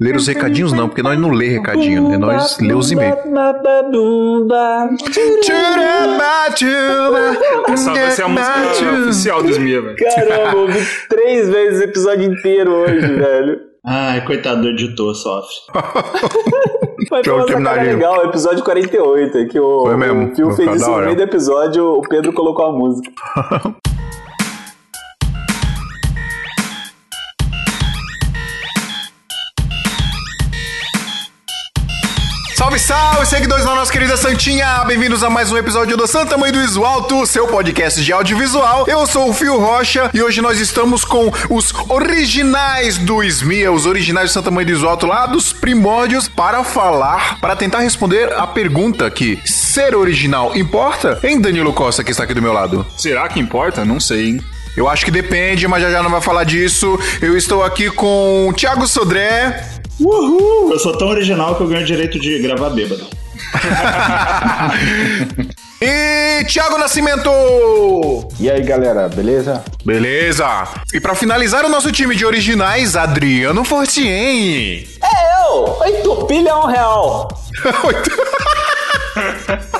Ler os recadinhos não, porque nós não lê recadinho, né? Nós lê os e-mails. Essa vai ser a música oficial do Smia, velho. Caramba, ouvi três vezes o episódio inteiro hoje, velho. Ai, coitado do editor, sofre. Mas foi sacada legal, episódio 48, que o, Foi mesmo, o Phil foi fez isso no meio do episódio, o Pedro colocou a música. Salve, salve, seguidores da nossa querida Santinha! Bem-vindos a mais um episódio do Santa Mãe do Iso Alto, seu podcast de audiovisual. Eu sou o Fio Rocha e hoje nós estamos com os originais do Smia, os originais do Santa Mãe do Iso Alto, lá dos primórdios, para falar, para tentar responder a pergunta que ser original importa? Hein, Danilo Costa, que está aqui do meu lado? Será que importa? Não sei, hein? Eu acho que depende, mas já já não vai falar disso. Eu estou aqui com o Thiago Sodré. Uhul! Eu sou tão original que eu ganho direito de gravar bêbado. E Thiago Nascimento! E aí, galera, beleza? Beleza! E pra finalizar o nosso time de originais, Adriano Fortien. É eu! Entupilha é um real! Ô,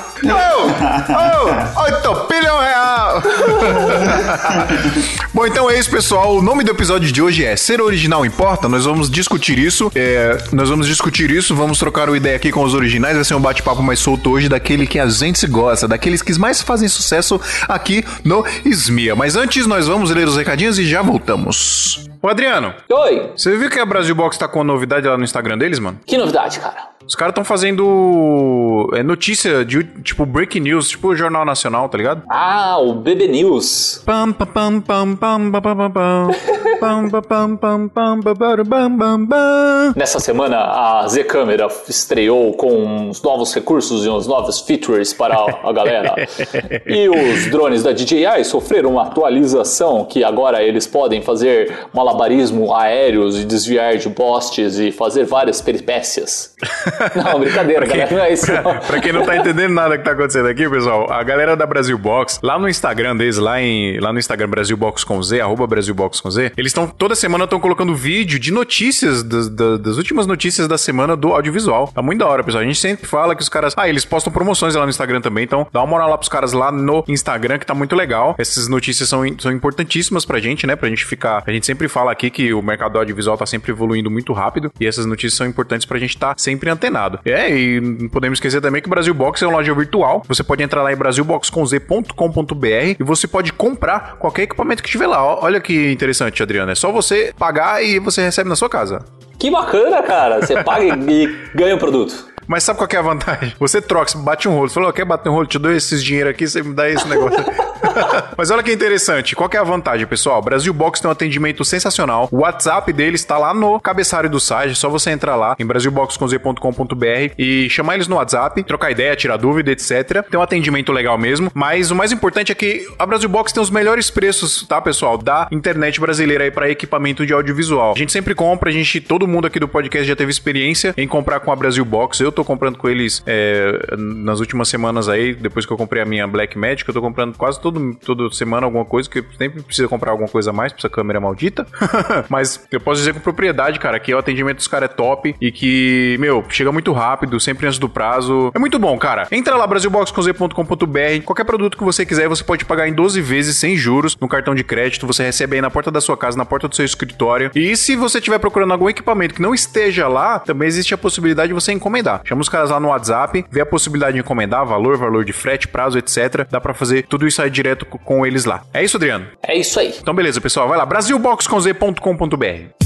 ô, oito pilhão real! Bom, então é isso, pessoal. O nome do episódio de hoje é Ser Original Importa? Nós vamos discutir isso. É, nós vamos discutir isso, vamos trocar uma ideia aqui com os originais. Vai ser um bate-papo mais solto hoje daquele que a gente gosta, daqueles que mais fazem sucesso aqui no Smia. Mas antes, nós vamos ler os recadinhos e já voltamos. Ô, Adriano, Oi! você viu que a Brasil Box tá com uma novidade lá no Instagram deles, mano? Que novidade, cara? Os caras estão fazendo é, notícia de tipo breaking news, tipo o Jornal Nacional, tá ligado? Ah, o BB News. Pam, pam, pam, pam, pam, pam, pam, pam, Nessa semana, a Z Câmera estreou com os novos recursos e os novos features para a galera. e os drones da DJI sofreram uma atualização que agora eles podem fazer malabarismo aéreos e desviar de postes e fazer várias peripécias. Não, brincadeira, galera, não é isso. Não. pra quem não tá entendendo nada que tá acontecendo aqui, pessoal, a galera da Brasil Box, lá no Instagram deles, lá, em, lá no Instagram Brasil Box com Z, arroba Brasil Box com Z, eles estão toda semana estão colocando vídeo de notícias das, das, últimas notícias da semana do audiovisual. Tá muito da hora, pessoal. A gente sempre fala que os caras. Ah, eles postam promoções lá no Instagram também, então dá uma moral lá pros caras lá no Instagram, que tá muito legal. Essas notícias são, são importantíssimas pra gente, né? Pra gente ficar. A gente sempre fala aqui que o mercado audiovisual tá sempre evoluindo muito rápido e essas notícias são importantes pra gente estar tá sempre antenado. É, e não podemos esquecer também que o Brasil Box é uma loja virtual. Você pode entrar lá em brasilboxconz.com.br e você pode comprar qualquer equipamento que estiver lá. Olha que interessante, Adriano. É só você pagar e você recebe na sua casa. Que bacana, cara. Você paga e ganha o produto. Mas sabe qual é a vantagem? Você troca, você bate um rolo. Você falou, quer bater um rolo? Te dou esses dinheiro aqui, você me dá esse negócio. Mas olha que interessante. Qual que é a vantagem, pessoal? Brasil Box tem um atendimento sensacional. O WhatsApp deles está lá no cabeçalho do site. É só você entrar lá em brasilboxconz.com.br e chamar eles no WhatsApp, trocar ideia, tirar dúvida, etc. Tem um atendimento legal mesmo. Mas o mais importante é que a Brasil Box tem os melhores preços, tá, pessoal? Da internet brasileira aí para equipamento de audiovisual. A gente sempre compra, a gente, todo mundo aqui do podcast já teve experiência em comprar com a Brasil Box. Eu tô comprando com eles é, nas últimas semanas aí, depois que eu comprei a minha Black Magic, eu tô comprando quase todo, toda semana alguma coisa, que sempre precisa comprar alguma coisa a mais pra essa câmera maldita. Mas eu posso dizer com propriedade, cara, que o atendimento dos caras é top e que, meu, chega muito rápido, sempre antes do prazo. É muito bom, cara. Entra lá, brasilboxconz.com.br, qualquer produto que você quiser, você pode pagar em 12 vezes sem juros no cartão de crédito, você recebe aí na porta da sua casa, na porta do seu escritório. E se você estiver procurando algum equipamento que não esteja lá, também existe a possibilidade de você encomendar. Chama os caras lá no WhatsApp, vê a possibilidade de encomendar, valor, valor de frete, prazo, etc. Dá pra fazer tudo isso aí direto co- com eles lá. É isso, Adriano? É isso aí. Então beleza, pessoal, vai lá, brasilboxconz.com.br.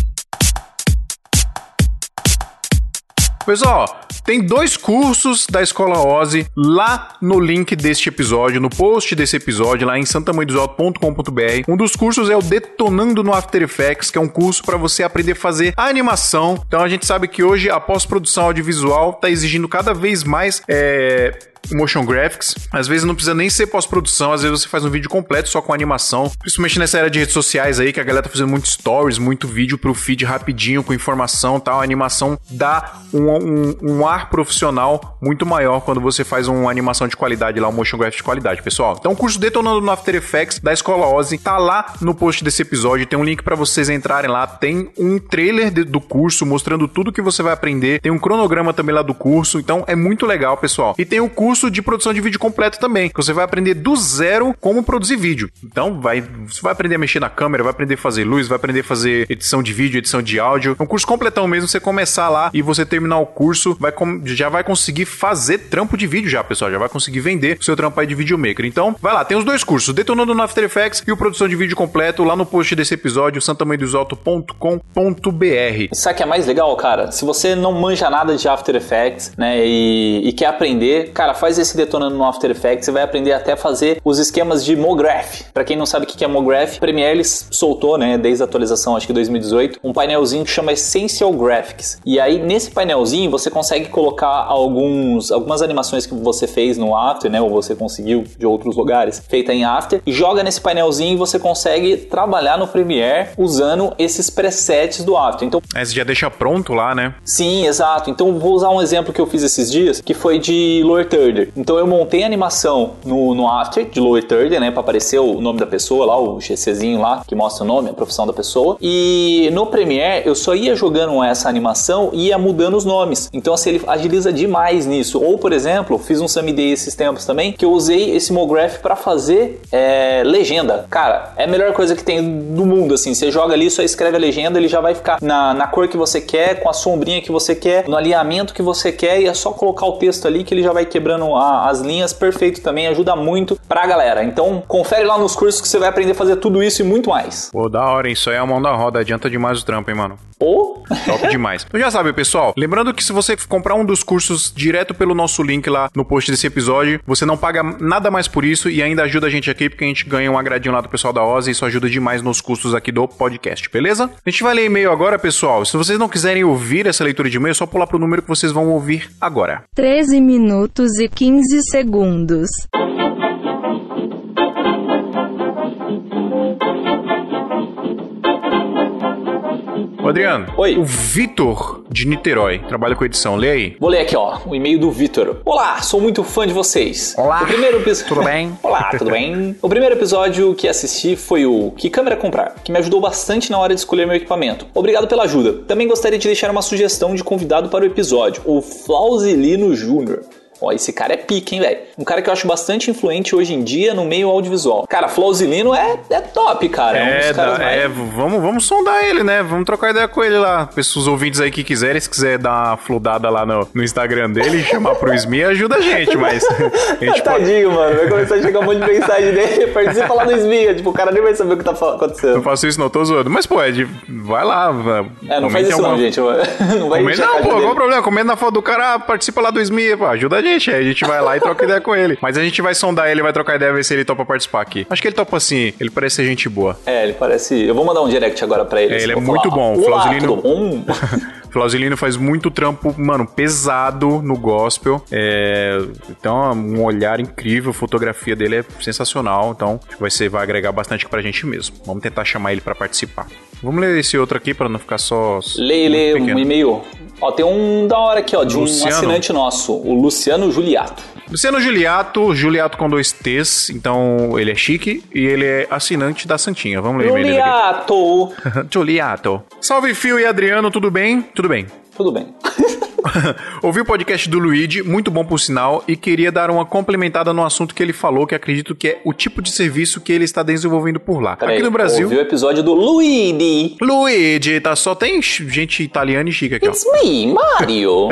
Pessoal, tem dois cursos da Escola Ozzy lá no link deste episódio, no post desse episódio, lá em santamanhodosalto.com.br. Um dos cursos é o Detonando no After Effects, que é um curso para você aprender a fazer animação. Então a gente sabe que hoje a pós-produção audiovisual está exigindo cada vez mais é, motion graphics. Às vezes não precisa nem ser pós-produção, às vezes você faz um vídeo completo só com animação. Principalmente nessa era de redes sociais aí, que a galera tá fazendo muito stories, muito vídeo pro feed rapidinho, com informação e tal. A animação dá um, um, um, ar profissional muito maior quando você faz uma animação de qualidade lá, um motion graphics de qualidade, pessoal. Então o curso Detonando no After Effects da Escola Ozzy tá lá no post desse episódio, tem um link para vocês entrarem lá, tem um trailer de, do curso mostrando tudo que você vai aprender, tem um cronograma também lá do curso, então é muito legal, pessoal. E tem o curso de produção de vídeo completo também, que você vai aprender do zero como produzir vídeo. Então, vai, você vai aprender a mexer na câmera, vai aprender a fazer luz, vai aprender a fazer edição de vídeo, edição de áudio. É um curso completão mesmo, você começar lá e você terminar o curso, vai já vai conseguir fazer trampo de vídeo já, pessoal, já vai conseguir vender o seu trampo aí de videomaker. Então, vai lá, tem os dois cursos, Detonando no After Effects e o produção de vídeo completo lá no post desse episódio, santamanhodosalto.com.br. Sabe o que é mais legal, cara? Se você não manja nada de After Effects, né, e, e quer aprender, cara, faz esse Detonando no After Effects e vai aprender até a fazer os esquemas de MoGraph. Para quem não sabe o que é MoGraph, Premiere eles soltou, né, desde a atualização, acho que 2018, um painelzinho que chama Essential Graphics. E aí, nesse painelzinho, você consegue colocar alguns, algumas animações que você fez no After, né, ou você conseguiu de outros lugares, feita em After, e joga nesse painelzinho e você consegue trabalhar no Premiere usando esses presets do After. Então, aí você já deixa pronto lá, né? Sim, exato. Então, vou usar um exemplo que eu fiz esses dias, que foi de Lower Third. Então, eu montei a animação no, no After de Lower Third, né, para aparecer o nome da pessoa lá, o GCzinho lá, que mostra o nome, a profissão da pessoa. E no Premiere, eu só ia jogando essa animação e ia mudando os nomes. Então, assim, ele agiliza demais nisso. Ou, por exemplo, fiz um Day esses tempos também, que eu usei esse MoGraph para fazer é, legenda. Cara, é a melhor coisa que tem do mundo, assim. Você joga ali, só escreve a legenda, ele já vai ficar na, na cor que você quer, com a sombrinha que você quer, no alinhamento que você quer, e é só colocar o texto ali que ele já vai quebrando a, as linhas perfeito também, ajuda muito pra galera. Então, confere lá nos cursos que você vai aprender a fazer tudo isso e muito mais. Pô, da hora, hein? Isso aí é a mão da roda, adianta demais o trampo, hein, mano? Ou. Top demais. Então já sabe, pessoal. Lembrando que se você comprar um dos cursos direto pelo nosso link lá no post desse episódio, você não paga nada mais por isso e ainda ajuda a gente aqui, porque a gente ganha um agradinho lá do pessoal da Oz e isso ajuda demais nos custos aqui do podcast, beleza? A gente vai ler e-mail agora, pessoal. Se vocês não quiserem ouvir essa leitura de e-mail, é só pular pro número que vocês vão ouvir agora. 13 minutos e 15 segundos. Adriano. Oi. O Vitor de Niterói trabalha com edição. Lê aí. Vou ler aqui, ó, o e-mail do Vitor. Olá, sou muito fã de vocês. Olá. O primeiro episódio. Tudo bem? Olá, tudo bem? O primeiro episódio que assisti foi o Que câmera comprar, que me ajudou bastante na hora de escolher meu equipamento. Obrigado pela ajuda. Também gostaria de deixar uma sugestão de convidado para o episódio, o Flauzilino Júnior. Ó, esse cara é pique, hein, velho? Um cara que eu acho bastante influente hoje em dia no meio audiovisual. Cara, Flauzilino é, é top, cara. É, um dá, mais... é vamos, vamos sondar ele, né? Vamos trocar ideia com ele lá. Pessoas ouvintes aí que quiserem, se quiser dar uma fludada lá no, no Instagram dele e chamar pro SMI, ajuda a gente, mas. A gente Tadinho, pode... mano. Vai começar a chegar um monte de mensagem dele, participa lá no SMI. Tipo, o cara nem vai saber o que tá acontecendo. Eu faço isso, não, tô zoando. Mas, pô, é de... vai lá. É, não faz isso, alguma... não, gente. Não vai Comenta, Não, pô, qual o problema? Comenta na foto do cara, participa lá do SMI, pô, ajuda a gente. Aí a gente vai lá e troca ideia com ele. Mas a gente vai sondar ele, vai trocar ideia, ver se ele topa participar aqui. Acho que ele topa assim, ele parece ser gente boa. É, ele parece. Eu vou mandar um direct agora pra ele. É, ele é muito bom. O Flauzilino. Flauzilino faz muito trampo, mano, pesado no gospel. É, então, um olhar incrível, a fotografia dele é sensacional. Então, vai ser, vai agregar bastante pra gente mesmo. Vamos tentar chamar ele para participar. Vamos ler esse outro aqui para não ficar só. Lê, lê um e-mail. Ó, tem um da hora aqui, ó, de Luciano. um assinante nosso, o Luciano Juliato. Luciano Juliato, Juliato com dois T's, então ele é chique e ele é assinante da Santinha. Vamos ler Juliato! Juliato. Salve, Fio e Adriano, tudo bem? Tudo bem. Tudo bem. Ouvi o podcast do Luigi, muito bom por sinal, e queria dar uma complementada no assunto que ele falou, que acredito que é o tipo de serviço que ele está desenvolvendo por lá. Pera aqui no Brasil. Ouvi o episódio do Luigi. Luigi, tá? Só tem gente italiana e chica aqui, It's ó. me, Mario.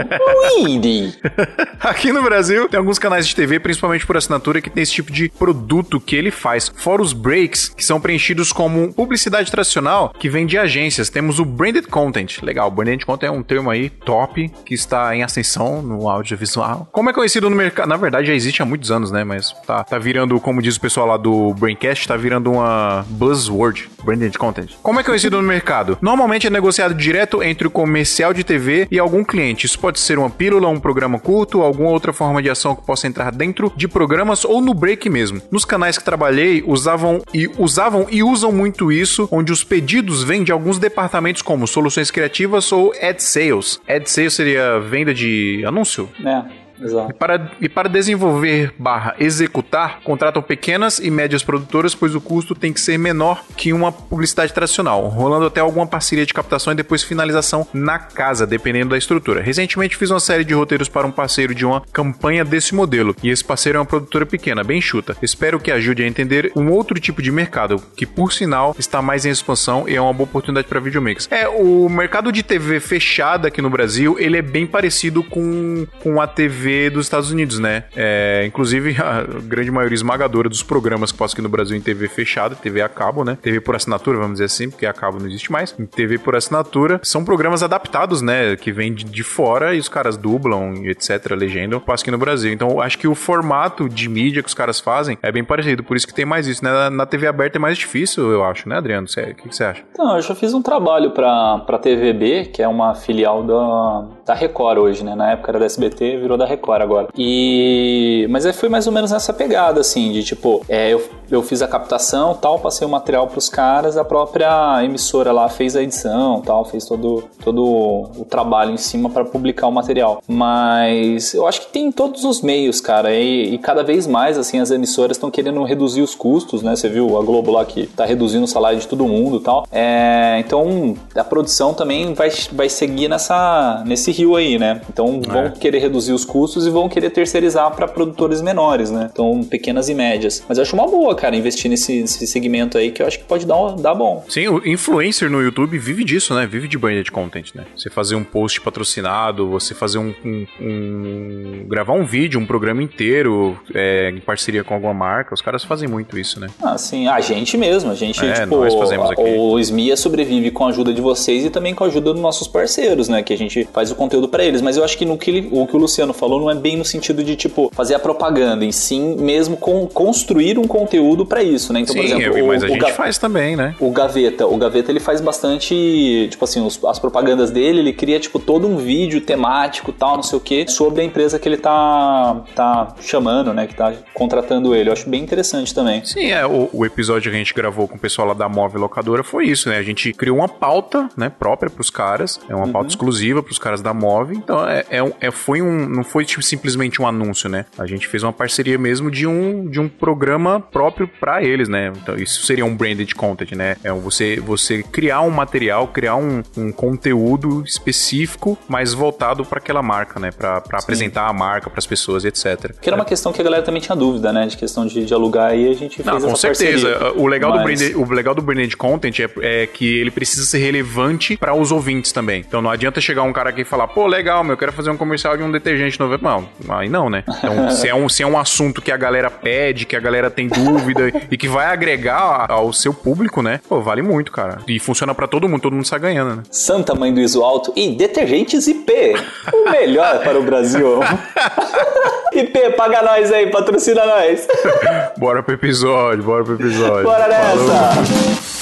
Luigi. aqui no Brasil tem alguns canais de TV, principalmente por assinatura, que tem esse tipo de produto que ele faz. Fora os breaks, que são preenchidos como publicidade tradicional, que vem de agências. Temos o branded content. Legal, branded content é um termo aí top, que está em ascensão no audiovisual. Como é conhecido no mercado? Na verdade, já existe há muitos anos, né? Mas tá, tá virando, como diz o pessoal lá do Braincast, tá virando uma buzzword, branded content. Como é conhecido no mercado? Normalmente é negociado direto entre o comercial de TV e algum cliente. Isso pode ser uma pílula, um programa curto, alguma outra forma de ação que possa entrar dentro de programas ou no break mesmo. Nos canais que trabalhei, usavam e usavam e usam muito isso, onde os pedidos vêm de alguns departamentos como soluções criativas ou ad sales. Ad sales seria venda de anúncio. É. Exato. E para, e para desenvolver barra executar, contratam pequenas e médias produtoras, pois o custo tem que ser menor que uma publicidade tradicional, rolando até alguma parceria de captação e depois finalização na casa, dependendo da estrutura. Recentemente fiz uma série de roteiros para um parceiro de uma campanha desse modelo, e esse parceiro é uma produtora pequena, bem chuta. Espero que ajude a entender um outro tipo de mercado, que por sinal está mais em expansão e é uma boa oportunidade para videomakers. É, o mercado de TV fechada aqui no Brasil, ele é bem parecido com, com a TV dos Estados Unidos, né? É, inclusive, a grande maioria esmagadora dos programas que passam aqui no Brasil em TV fechada, TV a cabo, né? TV por assinatura, vamos dizer assim, porque a cabo não existe mais. Em TV por assinatura, são programas adaptados, né? Que vêm de, de fora e os caras dublam, etc., legendam, passa aqui no Brasil. Então, acho que o formato de mídia que os caras fazem é bem parecido, por isso que tem mais isso, né? Na, na TV aberta é mais difícil, eu acho, né, Adriano? O que você acha? Então, eu já fiz um trabalho pra, pra TVB, que é uma filial da, da Record hoje, né? Na época era da SBT, virou da Record agora. E... Mas aí foi mais ou menos nessa pegada, assim, de tipo, é, eu, eu fiz a captação tal, passei o material pros caras, a própria emissora lá fez a edição tal, fez todo, todo o trabalho em cima para publicar o material. Mas eu acho que tem todos os meios, cara, e, e cada vez mais, assim, as emissoras estão querendo reduzir os custos, né? Você viu a Globo lá que tá reduzindo o salário de todo mundo e tal. É, então, a produção também vai, vai seguir nessa, nesse rio aí, né? Então, vão É. querer reduzir os custos e vão querer terceirizar para produtores menores, né? Então, pequenas e médias. Mas eu acho uma boa, cara, investir nesse, nesse segmento aí que eu acho que pode dar, dar bom. Sim, o influencer no YouTube vive disso, né? Vive de branded content, né? Você fazer um post patrocinado, você fazer um. um- um- gravar um vídeo, um programa inteiro é, em parceria com alguma marca. Os caras fazem muito isso, né? Ah, sim, a gente mesmo, a gente, É, tipo, nós fazemos aqui. o Smia sobrevive com a ajuda de vocês e também com a ajuda dos nossos parceiros, né, que a gente faz o conteúdo pra eles, mas eu acho que no que ele- o que o Luciano falou não é bem no sentido de, tipo, fazer a propaganda, e sim mesmo com, construir um conteúdo pra isso, né, então, Sim, por exemplo, eu- o, mas a o gente Ga- faz também, né? o Gaveta, o Gaveta ele faz bastante, tipo assim, os- as propagandas dele, ele cria tipo todo um vídeo temático, tal, não sei o que, sobre a empresa que ele tá tá chamando, né, que tá contratando ele. Eu acho bem interessante também. Sim, é, o, o episódio que a gente gravou com o pessoal lá da Móvel Locadora foi isso, né? A gente criou uma pauta, né, própria pros caras, é uma Uhum. pauta exclusiva pros caras da Móvel, então é, é, é- foi um, não foi simplesmente um anúncio, né? A gente fez uma parceria mesmo de um, de um programa próprio para eles, né? Então, isso seria um branded content, né? É você, você criar um material, criar um, um conteúdo específico, mas voltado para aquela marca, né? Para apresentar a marca para as pessoas, etc. Que era uma é. questão que a galera também tinha dúvida, né? De questão de, de alugar e a gente fez Não, com certeza. Parceria, o legal, mas... do branded, o legal do branded content é, é que ele precisa ser relevante para os ouvintes também. Então não adianta chegar um cara aqui e falar, pô, legal, meu, eu quero fazer um comercial de um detergente 90 normal. Aí não, né? Então, se é, um, se é um assunto que a galera pede, que a galera tem dúvida e que vai agregar ao seu público, né? Pô, vale muito, cara. E funciona para todo mundo, todo mundo sai ganhando, né? Santa Mãe do Iso Alto e detergentes IP. O melhor para o Brasil. IP, paga nós aí, patrocina nós. bora pro episódio, bora pro episódio. Bora nessa! Falou.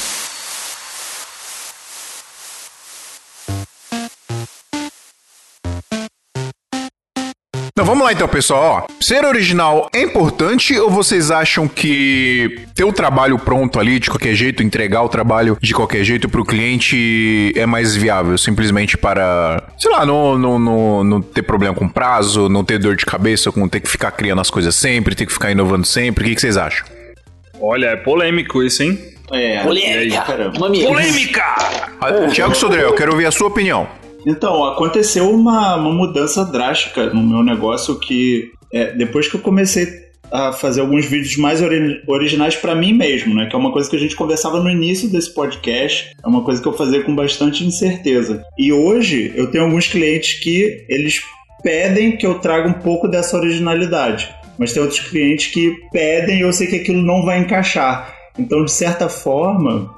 Não, vamos lá então, pessoal. Ó, ser original é importante ou vocês acham que ter o trabalho pronto ali, de qualquer jeito, entregar o trabalho de qualquer jeito pro cliente é mais viável? Simplesmente para, sei lá, não, não, não, não ter problema com prazo, não ter dor de cabeça com ter que ficar criando as coisas sempre, ter que ficar inovando sempre. O que, que vocês acham? Olha, é polêmico isso, hein? É, Polêmica. caramba. Mamilos. Polêmica! Ah, Tiago Sodré, eu quero ouvir a sua opinião. Então, aconteceu uma, uma mudança drástica no meu negócio que é, depois que eu comecei a fazer alguns vídeos mais ori- originais pra mim mesmo, né? Que é uma coisa que a gente conversava no início desse podcast, é uma coisa que eu fazia com bastante incerteza. E hoje eu tenho alguns clientes que eles pedem que eu traga um pouco dessa originalidade, mas tem outros clientes que pedem e eu sei que aquilo não vai encaixar. Então, de certa forma,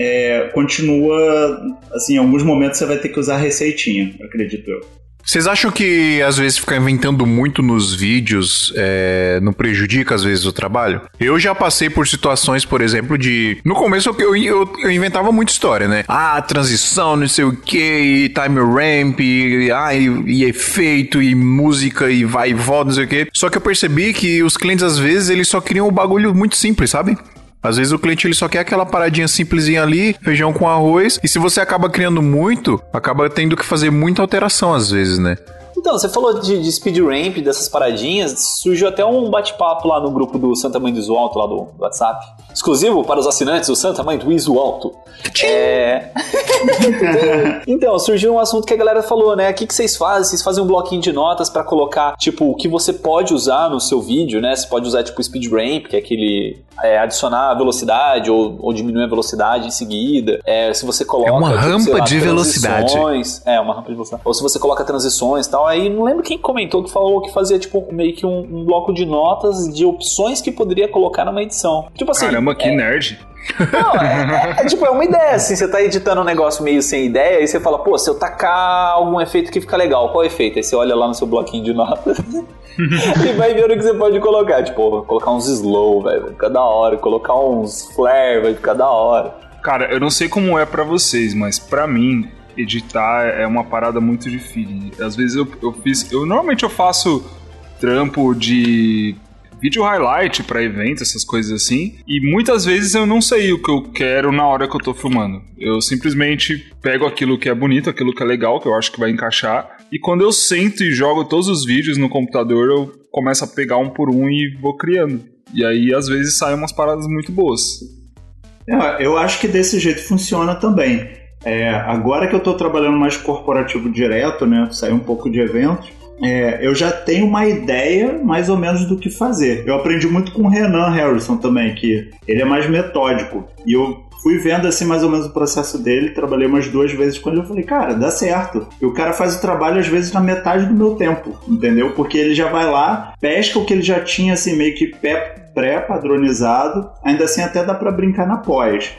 é, continua assim, em alguns momentos você vai ter que usar receitinha, acredito eu. Vocês acham que às vezes ficar inventando muito nos vídeos é, não prejudica às vezes o trabalho? Eu já passei por situações, por exemplo, de. No começo eu, eu, eu inventava muita história, né? Ah, transição, não sei o que, time ramp, e, ah, e, e, efeito, e música, e vai e volta, não sei o que. Só que eu percebi que os clientes às vezes eles só queriam um bagulho muito simples, sabe? Às vezes o cliente ele só quer aquela paradinha simplesinha ali, feijão com arroz, e se você acaba criando muito, acaba tendo que fazer muita alteração às vezes, né? Então, você falou de, de speed ramp, dessas paradinhas, surgiu até um bate-papo lá no grupo do Santa Mãe do Iso Alto, lá do, do WhatsApp. Exclusivo para os assinantes do Santa Mãe do Iso Alto. É... então, surgiu um assunto que a galera falou, né? O que, que vocês fazem? Vocês fazem um bloquinho de notas para colocar, tipo, o que você pode usar no seu vídeo, né? Você pode usar, tipo, speed ramp, que é aquele é, adicionar velocidade ou, ou, diminuir a velocidade em seguida. É, se você coloca. É uma tipo, rampa lá, de velocidade. É, uma rampa de velocidade. Ou se você coloca transições e tal. Aí não lembro quem comentou que falou que fazia, tipo, meio que um, um bloco de notas de opções que poderia colocar numa edição. Tipo assim. Caramba, que é, nerd. Não, é, é, tipo, é uma ideia, assim, você tá editando um negócio meio sem ideia, e você fala, pô, se eu tacar algum efeito que fica legal, qual efeito? Aí você olha lá no seu bloquinho de notas e vai ver o que você pode colocar. Tipo, colocar uns slow, velho, vai ficar da hora, colocar uns flare, vai ficar da hora. Cara, eu não sei como é para vocês, mas para mim, editar é uma parada muito difícil. Às vezes eu, eu fiz. Eu normalmente eu faço trampo de vídeo highlight para evento, essas coisas assim. E muitas vezes eu não sei o que eu quero na hora que eu tô filmando. Eu simplesmente pego aquilo que é bonito, aquilo que é legal, que eu acho que vai encaixar. E quando eu sento e jogo todos os vídeos no computador, eu começo a pegar um por um e vou criando. E aí às vezes saem umas paradas muito boas. É, eu acho que desse jeito funciona também. É, agora que eu estou trabalhando mais corporativo direto, né, sair um pouco de eventos, é, eu já tenho uma ideia mais ou menos do que fazer. Eu aprendi muito com o Renan Harrison também, que ele é mais metódico. E eu fui vendo assim mais ou menos o processo dele, trabalhei umas duas vezes ele, eu falei, cara, dá certo. E o cara faz o trabalho às vezes na metade do meu tempo, entendeu? Porque ele já vai lá, pesca o que ele já tinha assim meio que pré-padronizado, ainda assim até dá para brincar na pós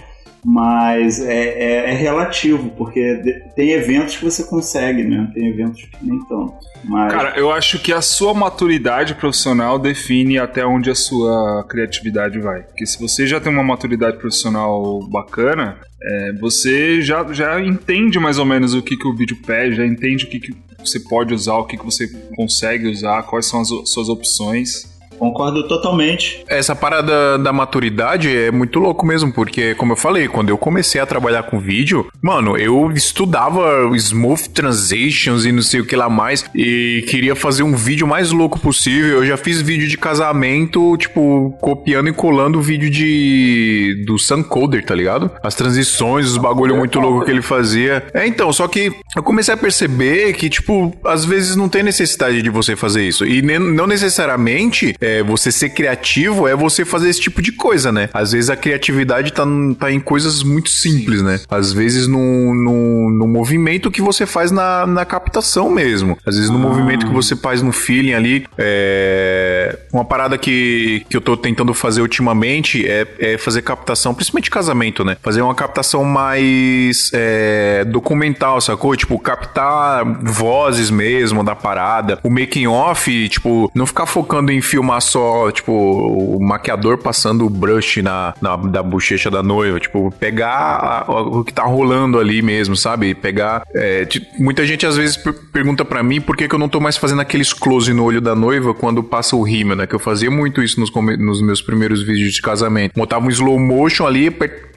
mas é, é, é, relativo, porque tem eventos que você consegue, né? Tem eventos que nem tanto. Mas... Cara, eu acho que a sua maturidade profissional define até onde a sua criatividade vai. Porque se você já tem uma maturidade profissional bacana, é, você já, já entende mais ou menos o que, que o vídeo pede, já entende o que, que você pode usar, o que, que você consegue usar, quais são as suas opções. Concordo totalmente. Essa parada da maturidade é muito louco mesmo, porque, como eu falei, quando eu comecei a trabalhar com vídeo, mano, eu estudava smooth transitions e não sei o que lá mais, e queria fazer um vídeo mais louco possível. Eu já fiz vídeo de casamento, tipo, copiando e colando o vídeo de do Suncoder, tá ligado? As transições, os bagulho muito louco que ele fazia. É, então, só que eu comecei a perceber que, tipo, às vezes não tem necessidade de você fazer isso. E não necessariamente é, é, você ser criativo é você fazer esse tipo de coisa, né? Às vezes a criatividade tá, tá em coisas muito simples, né? Às vezes no, no, no movimento que você faz na, na captação mesmo. Às vezes no ah. movimento que você faz no feeling ali. É... Uma parada que, que eu tô tentando fazer ultimamente é, é fazer captação, principalmente casamento, né? Fazer uma captação mais é, documental, sacou? Tipo, captar vozes mesmo da parada. O making off, tipo, não ficar focando em filmar só, tipo, o maquiador passando o brush na, na da bochecha da noiva. Tipo, pegar a, o que tá rolando ali mesmo, sabe? Pegar. É, tipo, muita gente às vezes pergunta para mim por que, que eu não tô mais fazendo aqueles close no olho da noiva quando passa o rímel, né? Que eu fazia muito isso nos, nos meus primeiros vídeos de casamento. Botava um slow motion ali,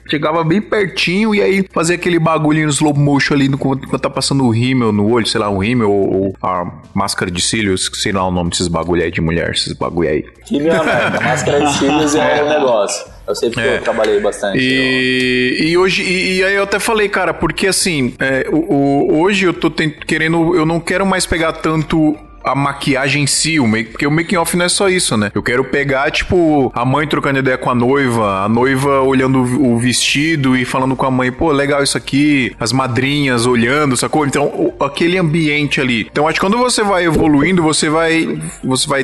chegava bem pertinho e aí fazia aquele bagulho no slow motion ali no, quando tá passando o rímel no olho, sei lá, o rímel ou, ou, a máscara de cílios, sei lá o nome desses bagulho aí de mulher, esses bagulho aí. Rímel é merda, máscara de cílios é o negócio. Eu sei porque é. eu trabalhei bastante. E, eu... e hoje, e, e, aí eu até falei, cara, porque assim, é, o, o, hoje eu tô querendo, eu não quero mais pegar tanto a maquiagem em si, o make, porque o making off não é só isso, né? Eu quero pegar, tipo, a mãe trocando ideia com a noiva, a noiva olhando o vestido e falando com a mãe, pô, legal isso aqui, as madrinhas olhando, sacou? Então, o, aquele ambiente ali. Então, acho que quando você vai evoluindo, você vai você vai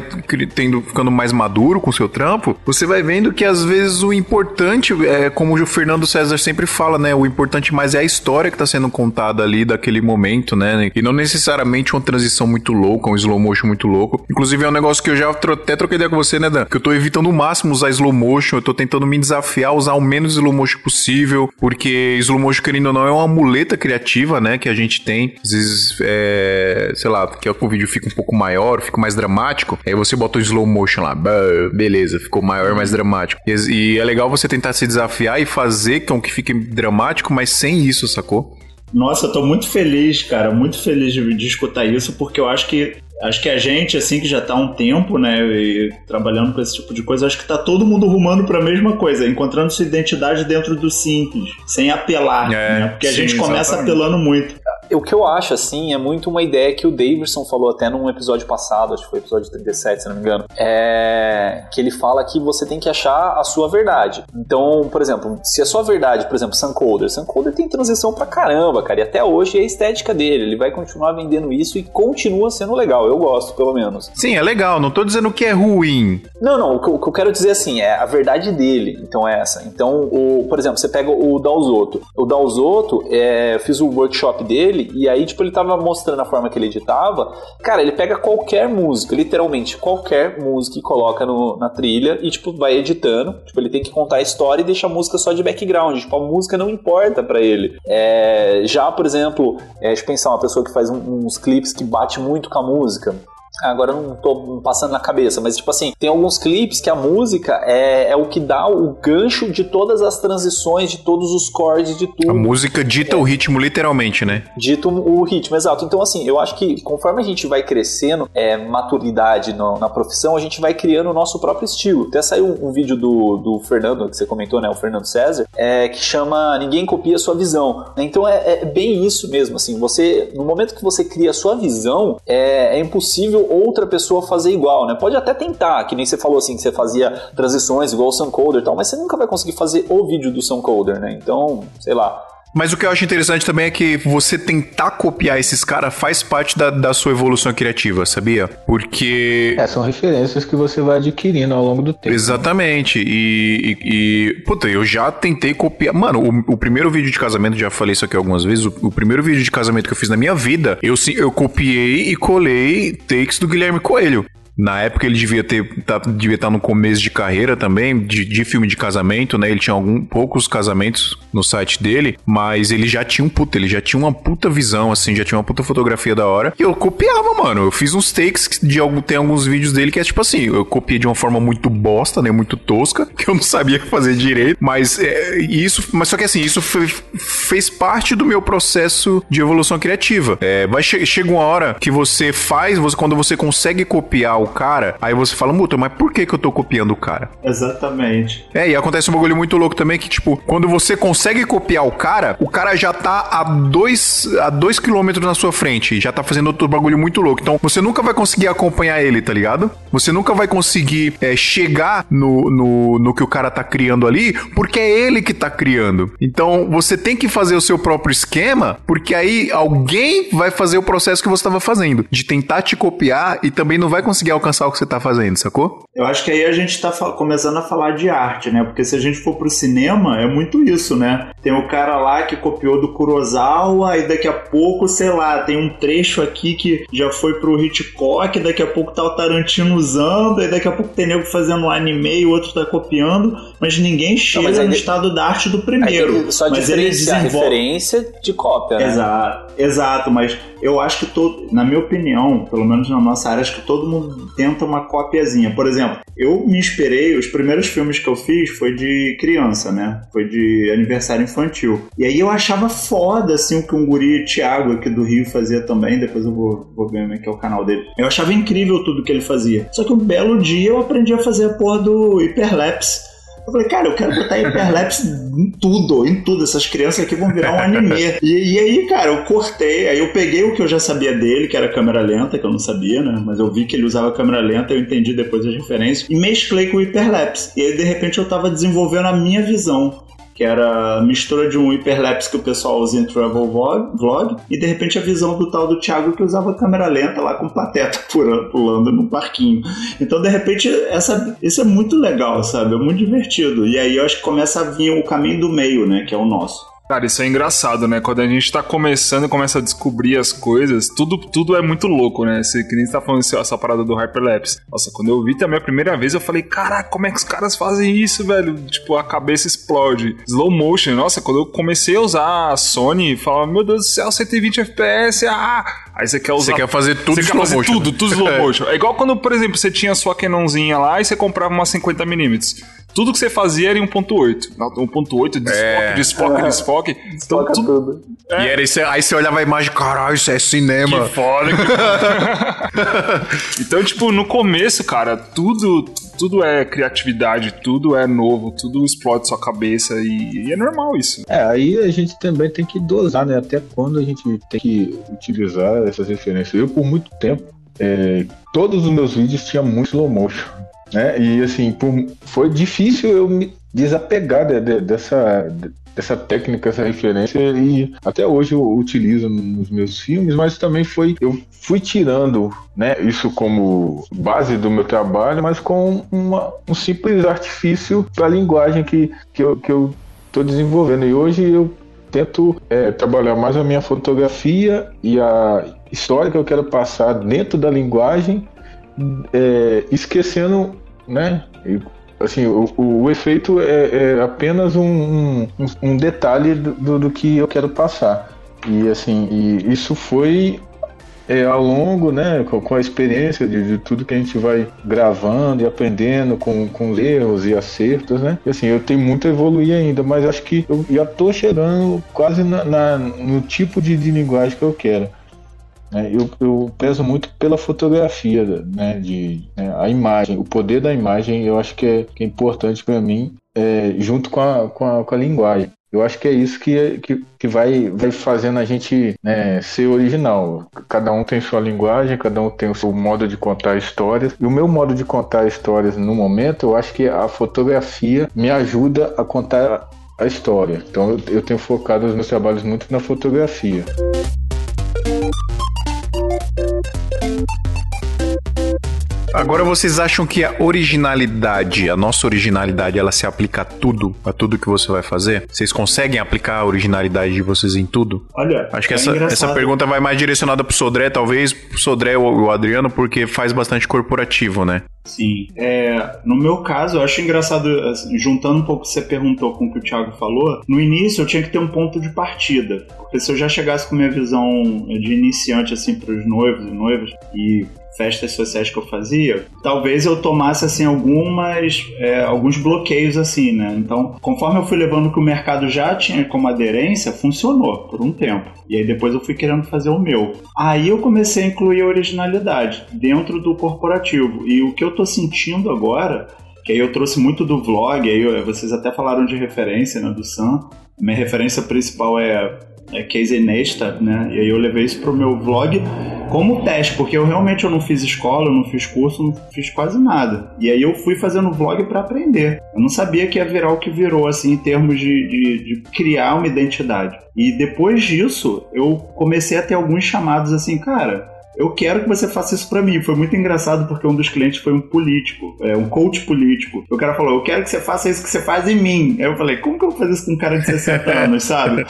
tendo ficando mais maduro com o seu trampo, você vai vendo que às vezes o importante é como o Fernando César sempre fala, né? O importante mais é a história que tá sendo contada ali daquele momento, né? E não necessariamente uma transição muito louca, um slow motion muito louco. Inclusive é um negócio que eu já até troquei ideia com você, né, Dan? Que eu tô evitando o máximo usar slow motion, eu tô tentando me desafiar a usar o menos slow motion possível, porque slow motion, querendo ou não, é uma muleta criativa, né, que a gente tem. Às vezes, é, sei lá, que o vídeo fica um pouco maior, fica mais dramático, aí você bota o slow motion lá, beleza, ficou maior, mais dramático. E, e é legal você tentar se desafiar e fazer com que fique dramático, mas sem isso, sacou? Nossa, eu tô muito feliz, cara, muito feliz de, de escutar isso, porque eu acho que Acho que a gente, assim, que já tá há um tempo, né, trabalhando com esse tipo de coisa, acho que tá todo mundo rumando para a mesma coisa, encontrando sua identidade dentro do simples, sem apelar, é, né? Porque a gente começa exatamente. apelando muito o que eu acho, assim, é muito uma ideia que o Davidson falou até num episódio passado, acho que foi o episódio 37, se não me engano, é que ele fala que você tem que achar a sua verdade. Então, por exemplo, se a sua verdade, por exemplo, Suncoder, Suncoder tem transição pra caramba, cara, e até hoje é a estética dele, ele vai continuar vendendo isso e continua sendo legal, eu gosto, pelo menos. Sim, é legal, não tô dizendo que é ruim. Não, não, o que, o que eu quero dizer, assim, é a verdade dele, então é essa. Então, o, por exemplo, você pega o Dalzotto. O Dalzotto, é, eu fiz o workshop dele, dele, e aí, tipo, ele tava mostrando a forma que ele editava. Cara, ele pega qualquer música, literalmente qualquer música e coloca no, na trilha e, tipo, vai editando. Tipo, ele tem que contar a história e deixa a música só de background. Tipo, a música não importa para ele. É, já, por exemplo, é, deixa eu pensar, uma pessoa que faz um, uns clipes que bate muito com a música. Agora não tô passando na cabeça, mas tipo assim, tem alguns clipes que a música é, é o que dá o gancho de todas as transições, de todos os chords, de tudo. A música dita é, o ritmo literalmente, né? Dita o ritmo, exato. Então assim, eu acho que conforme a gente vai crescendo, é, maturidade no, na profissão, a gente vai criando o nosso próprio estilo. Até saiu um, um vídeo do, do Fernando, que você comentou, né? O Fernando César, é, que chama Ninguém Copia Sua Visão. Então é, é bem isso mesmo, assim, você, no momento que você cria a sua visão, é, é impossível outra pessoa fazer igual, né? Pode até tentar, que nem você falou assim, que você fazia transições igual o Suncoder e tal, mas você nunca vai conseguir fazer o vídeo do Suncoder, né? Então, sei lá, mas o que eu acho interessante também é que você tentar copiar esses caras faz parte da, da sua evolução criativa, sabia? Porque. É, são referências que você vai adquirindo ao longo do tempo. Exatamente. E. e, e puta, eu já tentei copiar. Mano, o, o, primeiro vídeo de casamento, já falei isso aqui algumas vezes, o, o, primeiro vídeo de casamento que eu fiz na minha vida, eu, eu copiei e colei takes do Guilherme Coelho. Na época ele devia ter tá, devia estar tá no começo de carreira também, de, de, filme de casamento, né? Ele tinha algum, poucos casamentos no site dele, mas ele já tinha um puta, ele já tinha uma puta visão, assim, já tinha uma puta fotografia da hora. E eu copiava, mano. Eu fiz uns takes de algum, tem alguns vídeos dele que é tipo assim, eu copiei de uma forma muito bosta, né? Muito tosca, que eu não sabia fazer direito. Mas é, isso, mas só que assim, isso foi, fez parte do meu processo de evolução criativa. É, vai che chega uma hora que você faz, você, quando você consegue copiar o cara, aí você fala, Muta, mas por que que eu tô copiando o cara? Exatamente. É, e acontece um bagulho muito louco também que, tipo, quando você consegue copiar o cara, o cara já tá a dois, a dois quilômetros na sua frente, já tá fazendo outro bagulho muito louco. Então, você nunca vai conseguir acompanhar ele, tá ligado? Você nunca vai conseguir é, chegar no, no, no que o cara tá criando ali, porque é ele que tá criando. Então, você tem que fazer o seu próprio esquema, porque aí alguém vai fazer o processo que você estava fazendo, de tentar te copiar e também não vai conseguir alcançar o que você tá fazendo, sacou? Eu acho que aí a gente tá começando a falar de arte, né? Porque se a gente for pro cinema, é muito isso, né? Tem o cara lá que copiou do Kurosawa e daqui a pouco, sei lá, tem um trecho aqui que já foi pro Hitchcock, daqui a pouco tá o Tarantino usando, e daqui a pouco tem nego fazendo um anime e o outro tá copiando, mas ninguém chega não, mas no estado da arte do primeiro. Só mas ele desenvolve... a referência de cópia, né? Exato, exato, mas eu acho que todo, na minha opinião, pelo menos na nossa área, acho que todo mundo tenta uma copiazinha. Por exemplo, eu me inspirei, os primeiros filmes que eu fiz foi de criança, né? Foi de aniversário infantil. E aí eu achava foda, assim, o que um guri Thiago aqui do Rio fazia também, depois eu vou, vou ver como é que é o canal dele. Eu achava incrível tudo que ele fazia. Só que um belo dia eu aprendi a fazer a porra do hiperlapse Eu falei, cara, eu quero botar hiperlapse em tudo, em tudo. Essas crianças aqui vão virar um anime. E, e, aí, cara, eu cortei, aí eu peguei o que eu já sabia dele, que era câmera lenta, que eu não sabia, né? Mas eu vi que ele usava câmera lenta, eu entendi depois as referências, e mesclei com o hiperlapse. E aí, de repente, eu tava desenvolvendo a minha visão que era mistura de um hiperlapse que o pessoal usa em travel vlog, e de repente a visão do tal do Thiago que usava câmera lenta lá com pateta pulando no parquinho. Então, de repente, essa, isso é muito legal, sabe? É muito divertido. E aí eu acho que começa a vir o caminho do meio, né? Que é o nosso. Cara, isso é engraçado, né? Quando a gente tá começando e começa a descobrir as coisas, tudo, tudo é muito louco, né? Você, que nem você tá falando essa parada do Hyperlapse. Nossa, quando eu vi também a primeira vez, eu falei, caraca, como é que os caras fazem isso, velho? Tipo, a cabeça explode. Slow motion, nossa, quando eu comecei a usar a Sony, falava, meu Deus do céu, 120 FPS, ah! Aí você quer usar. Você quer fazer tudo Você quer slow fazer motion. tudo, tudo slow motion. É igual quando, por exemplo, você tinha a sua Canonzinha lá e você comprava uma 50mm. Tudo que você fazia era em 1.8. 1.8, desfoque, É. desfoque, desfoque. Então, Toca tudo, tudo. E era aí, você, aí você olhava a imagem, caralho, isso é cinema. Que foda, que foda. então, tipo, no começo, cara, tudo, tudo é criatividade, tudo é novo, tudo explode sua cabeça e, e é normal isso. É, aí a gente também tem que dosar, né? Até quando a gente tem que utilizar essas referências. Eu, por muito tempo, é, todos os meus vídeos tinham muito slow motion. Né? E assim, por- foi difícil eu me desapegar de- de- dessa, de- dessa técnica, essa referência, e até hoje eu utilizo nos meus filmes, mas também foi. Eu fui tirando né, isso como base do meu trabalho, mas com uma- um simples artifício para a linguagem que, que eu, que eu estou desenvolvendo. E hoje eu tento é, trabalhar mais a minha fotografia e a história que eu quero passar dentro da linguagem, é, esquecendo, né? e, assim, o, o- o efeito é, é apenas um, um, um detalhe do, do- que eu quero passar. E assim, e isso foi é, ao longo, né, com, a experiência de, de tudo que a gente vai gravando e aprendendo com, com os erros e acertos, né? E, assim, eu tenho muito a evoluir ainda, mas acho que eu já tô chegando quase na, na- no tipo de, de linguagem que eu quero. Né? eu, eu peso muito pela fotografia, né, de né, a imagem, o poder da imagem, eu acho que é, que é importante para mim, é, junto com a, com, a, com a linguagem. Eu acho que é isso que, que, que vai, vai fazendo a gente né, ser original. Cada um tem sua linguagem, cada um tem o seu modo de contar histórias. E o meu modo de contar histórias no momento, eu acho que a fotografia me ajuda a contar a história. Então eu, eu tenho focado os meus trabalhos muito na fotografia. Agora vocês acham que a originalidade, a nossa originalidade, ela se aplica a tudo, a tudo que você vai fazer? Vocês conseguem aplicar a originalidade de vocês em tudo? Olha, Acho que é essa, engraçado. essa pergunta vai mais direcionada pro Sodré, talvez, pro Sodré ou o Adriano, porque faz bastante corporativo, né? Sim. É, no meu caso, eu acho engraçado, assim, juntando um pouco o que você perguntou com o que o Thiago falou, no início eu tinha que ter um ponto de partida. Porque se eu já chegasse com minha visão de iniciante, assim, pros noivos e noivas, e festas sociais que eu fazia, talvez eu tomasse assim algumas é, alguns bloqueios assim, né? Então, conforme eu fui levando o que o mercado já tinha como aderência, funcionou por um tempo. E aí depois eu fui querendo fazer o meu. Aí eu comecei a incluir a originalidade dentro do corporativo. E o que eu tô sentindo agora, que aí eu trouxe muito do vlog, aí vocês até falaram de referência, né, do Sam. Minha referência principal é é Casey Neistat, né? E aí eu levei isso pro meu vlog como teste, porque eu realmente eu não fiz escola, eu não fiz curso, não fiz quase nada. E aí eu fui fazendo vlog para aprender. Eu não sabia que ia virar o que virou, assim, em termos de, de, de criar uma identidade. E depois disso, eu comecei a ter alguns chamados assim, cara, eu quero que você faça isso pra mim. Foi muito engraçado porque um dos clientes foi um político, é, um coach político. O cara falou: Eu quero que você faça isso que você faz em mim. Aí eu falei: Como que eu vou fazer isso com um cara de 60 anos, sabe?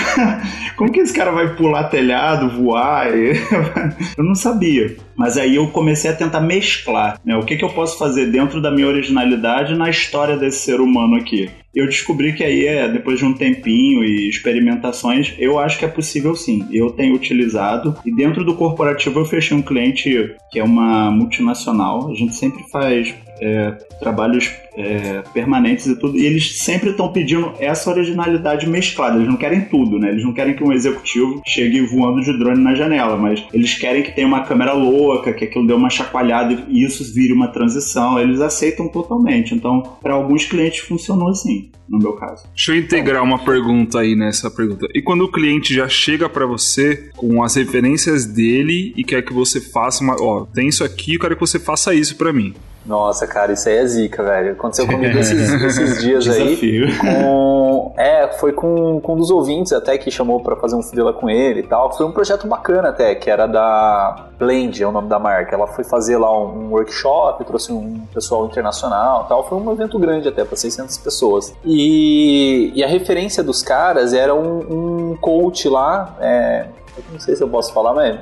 Como que esse cara vai pular telhado, voar? Eu não sabia. Mas aí eu comecei a tentar mesclar, né? O que, que eu posso fazer dentro da minha originalidade na história desse ser humano aqui. Eu descobri que aí, é, depois de um tempinho e experimentações, eu acho que é possível sim. Eu tenho utilizado. E dentro do corporativo eu fechei um cliente que é uma multinacional. A gente sempre faz é, trabalhos é, permanentes e tudo, e eles sempre estão pedindo essa originalidade mesclada. Eles não querem tudo, né? Eles não querem que um executivo chegue voando de drone na janela, mas eles querem que tenha uma câmera louca, que aquilo dê uma chacoalhada e isso vire uma transição. Eles aceitam totalmente. Então, para alguns clientes funcionou assim, no meu caso. Deixa eu integrar uma pergunta aí nessa pergunta. E quando o cliente já chega para você com as referências dele e quer que você faça uma, ó, tem isso aqui, eu quero que você faça isso para mim. Nossa, cara, isso aí é zica, velho. Aconteceu comigo esses, esses dias Desafio. aí. Com, é, foi com, com um dos ouvintes até que chamou pra fazer um freela com ele e tal. Foi um projeto bacana até, que era da Blend, é o nome da marca. Ela foi fazer lá um, um workshop, trouxe um pessoal internacional e tal. Foi um evento grande até, pra 600 pessoas. E, e a referência dos caras era um, um coach lá, é, eu não sei se eu posso falar, mas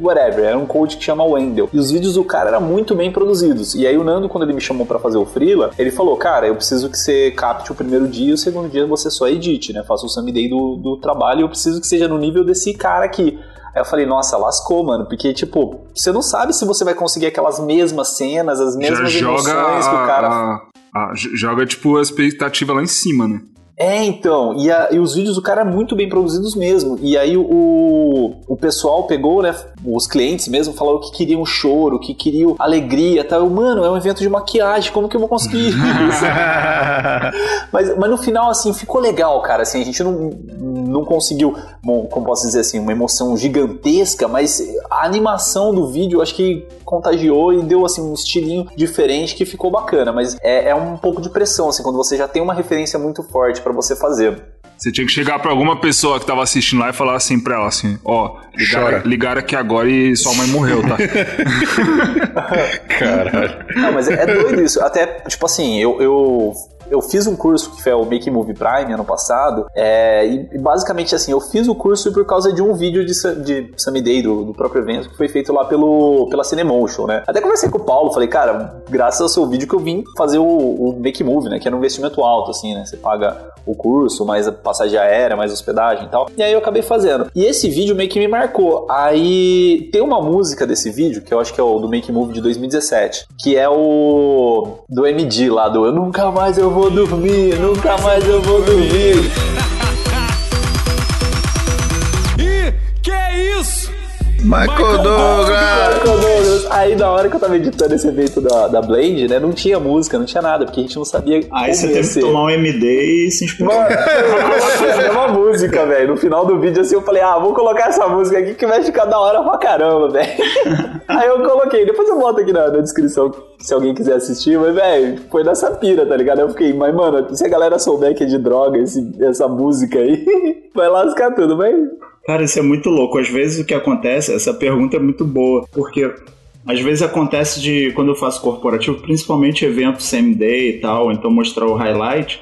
whatever, era um coach que chama Wendell. E os vídeos do cara eram muito bem produzidos. E aí o Nando, quando ele me chamou para fazer o Freela, ele falou, cara, eu preciso que você capte o primeiro dia e o segundo dia você só edite, né? Faça o Day do, do trabalho e eu preciso que seja no nível desse cara aqui. Aí eu falei, nossa, lascou, mano, porque, tipo, você não sabe se você vai conseguir aquelas mesmas cenas, as mesmas Já emoções que o cara... a- a- joga, tipo, a expectativa lá em cima, né? É, então, e, a- e os vídeos do cara muito bem produzidos mesmo. E aí o, o pessoal pegou, né, os clientes mesmo, falaram que queriam choro, que queriam alegria, tal. Eu, Mano, é um evento de maquiagem, como que eu vou conseguir isso? mas, mas no final, assim, ficou legal, cara. Assim, a gente não, não conseguiu, bom, como posso dizer assim, uma emoção gigantesca, mas a animação do vídeo acho que contagiou e deu assim um estilinho diferente que ficou bacana. Mas é, é um pouco de pressão, assim, quando você já tem uma referência muito forte pra você fazer. Você tinha que chegar pra alguma pessoa que tava assistindo lá e falar assim pra ela assim, ó, ligaram, ligaram aqui agora e sua mãe morreu, tá? Caralho. Não, mas é, é doido isso. Até, tipo assim, eu, eu, eu fiz um curso que foi o Make Movie Prime ano passado. é, e, e basicamente, assim, eu fiz o curso por causa de um vídeo de, de Sammy Day, do, do próprio evento, que foi feito lá pelo, pela Cinemotion, né? Até conversei com o Paulo, falei, cara, graças ao seu vídeo que eu vim fazer o, o Make Movie, né? Que era um investimento alto, assim, né? Você paga o curso, mais a passagem aérea, mais hospedagem e tal. E aí eu acabei fazendo. E esse vídeo meio que me marcou. Aí tem uma música desse vídeo, que eu acho que é o do Make Move de 2017, que é o do MD lá, do Eu Nunca Mais Eu Vou Dormir, Nunca Mais Eu Vou Dormir. Michael Douglas! Douglas. Aí na hora que eu tava editando esse evento da, da Blade, né, não tinha música, não tinha nada, porque a gente não sabia Aí você teve que tomar um MD e se inspirar. Mano, uma música, velho. No final do vídeo, assim, eu falei, ah, vou colocar essa música aqui que vai ficar da hora pra caramba, velho. Aí eu coloquei, depois eu boto aqui na, na descrição se alguém quiser assistir, mas, velho, foi nessa pira, tá ligado? Eu fiquei, mas, mano, se a galera souber que é de droga esse, essa música aí, vai lascar tudo, mas. Cara, isso é muito louco. Às vezes o que acontece, essa pergunta é muito boa, porque às vezes acontece de quando eu faço corporativo, principalmente evento same day e tal, então mostrar o highlight,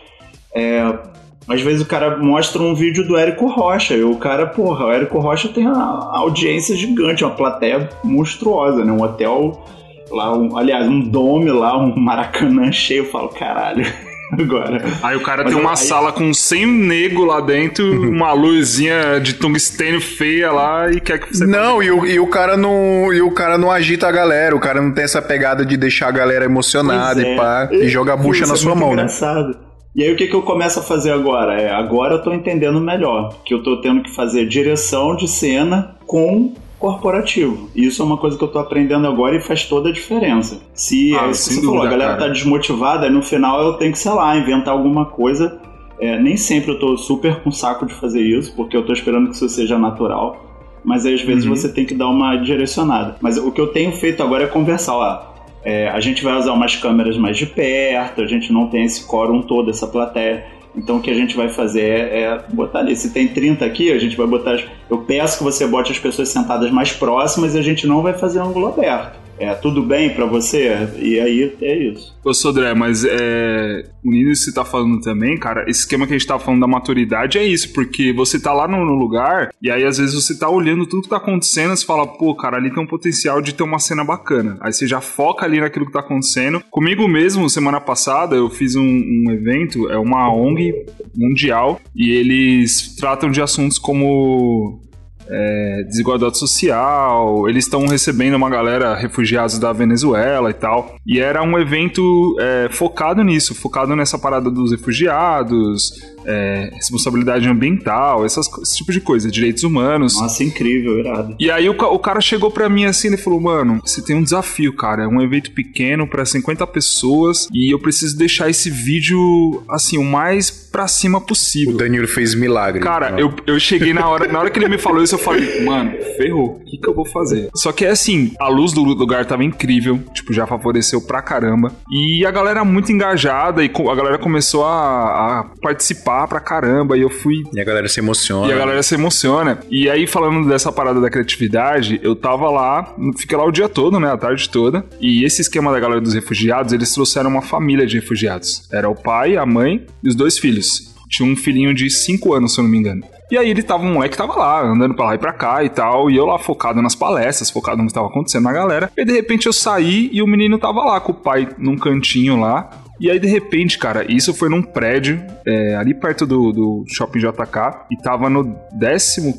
é, às vezes o cara mostra um vídeo do Érico Rocha, e o cara, porra, o Érico Rocha tem uma audiência gigante, uma plateia monstruosa, né? Um hotel lá, um, aliás, um dome lá, um maracanã cheio, eu falo, caralho, agora. Aí o cara Mas tem uma aí- sala com 100 nego lá dentro, uma luzinha de tungstênio feia lá e quer que você... Não, e o, e o cara não. E o cara não agita a galera, o cara não tem essa pegada de deixar a galera emocionada Pois e é. pá, e joga a bucha Isso na é sua muito mão, né? engraçado. E aí o que, que eu começo a fazer agora? É, agora eu tô entendendo melhor que eu tô tendo que fazer direção de cena com corporativo. E isso é uma coisa que eu tô aprendendo agora e faz toda a diferença. Se Ah, é isso que sem você falou, a dúvida, galera cara. tá desmotivada, no final eu tenho que, sei lá, inventar alguma coisa. É, nem sempre eu tô super com saco de fazer isso, porque eu tô esperando que isso seja natural. Mas aí, às vezes Uhum. você tem que dar uma direcionada. Mas o que eu tenho feito agora é conversar, ó. É, a gente vai usar umas câmeras mais de perto, a gente não tem esse quórum todo, essa plateia. Então o que a gente vai fazer é, é botar ali. Se tem 30 aqui, a gente vai botar. as- Eu peço que você bote as pessoas sentadas mais próximas e a gente não vai fazer ângulo aberto. É tudo bem pra você? E aí é isso. Ô, Sodré, mas é, unindo isso que você tá falando também, cara, esse esquema que a gente tá falando da maturidade é isso, porque você tá lá no, no lugar e aí às vezes você tá olhando tudo que tá acontecendo você fala, pô, cara, ali tem um potencial de ter uma cena bacana. Aí você já foca ali naquilo que tá acontecendo. Comigo mesmo, semana passada, eu fiz um, um evento, é uma ONG mundial, e eles tratam de assuntos como é, desigualdade social, eles estão recebendo uma galera refugiados da Venezuela e tal. E era um evento é, focado nisso, focado nessa parada dos refugiados, é, responsabilidade ambiental, essas, esse tipo de coisa, direitos humanos. Nossa, incrível, irado. E aí o, o cara chegou para mim assim e falou: Mano, você tem um desafio, cara. É um evento pequeno para 50 pessoas e eu preciso deixar esse vídeo assim, o mais pra cima possível. O Danilo fez milagre. Cara, eu, eu cheguei na hora, na hora que ele me falou isso, eu falei, mano, ferrou, o que, que eu vou fazer? Só que é assim, a luz do lugar tava incrível, tipo, já favoreceu pra caramba. E a galera muito engajada e a galera começou a, a participar pra caramba. E eu fui. E a galera se emociona. E a galera se emociona. E aí, falando dessa parada da criatividade, eu tava lá, fiquei lá o dia todo, né? A tarde toda. E esse esquema da galera dos refugiados, eles trouxeram uma família de refugiados. Era o pai, a mãe e os dois filhos. Tinha um filhinho de 5 anos, se eu não me engano. E aí ele tava, um moleque tava lá, andando pra lá e pra cá e tal, e eu lá focado nas palestras, focado no que tava acontecendo na galera. E de repente eu saí e o menino tava lá com o pai num cantinho lá, e aí, de repente, cara, isso foi num prédio, é, ali perto do, do shopping JK, e tava no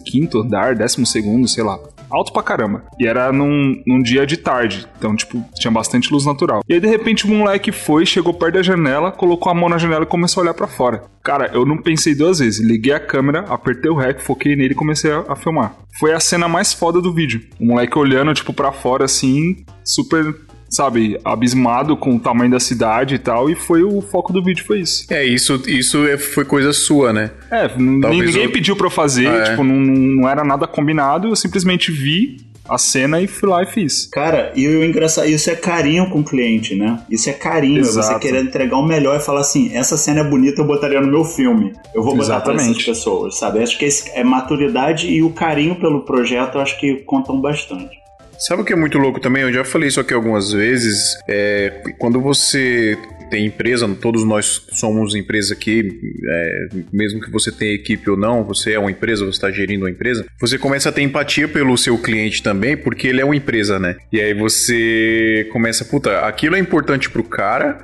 15 andar, 12, sei lá. Alto pra caramba. E era num, num dia de tarde. Então, tipo, tinha bastante luz natural. E aí, de repente, o moleque foi, chegou perto da janela, colocou a mão na janela e começou a olhar para fora. Cara, eu não pensei duas vezes. Liguei a câmera, apertei o REC, foquei nele e comecei a, a filmar. Foi a cena mais foda do vídeo. O moleque olhando, tipo, para fora, assim, super sabe, abismado com o tamanho da cidade e tal, e foi o foco do vídeo, foi isso. É, isso, isso é, foi coisa sua, né? É, Talvez ninguém eu... pediu pra eu fazer, ah, tipo, não, não era nada combinado, eu simplesmente vi, a cena e fui lá e fiz. Cara, e o engraçado, isso é carinho com o cliente, né? Isso é carinho, Exato. você querer entregar o melhor e falar assim, essa cena é bonita, eu botaria no meu filme. Eu vou botar para essas pessoas, sabe? Acho que esse é maturidade e o carinho pelo projeto, acho que contam bastante. Sabe o que é muito louco também? Eu já falei isso aqui algumas vezes. É, quando você tem empresa, todos nós somos empresa aqui, é, mesmo que você tenha equipe ou não, você é uma empresa, você está gerindo uma empresa, você começa a ter empatia pelo seu cliente também, porque ele é uma empresa, né? E aí você começa, puta, aquilo é importante pro cara,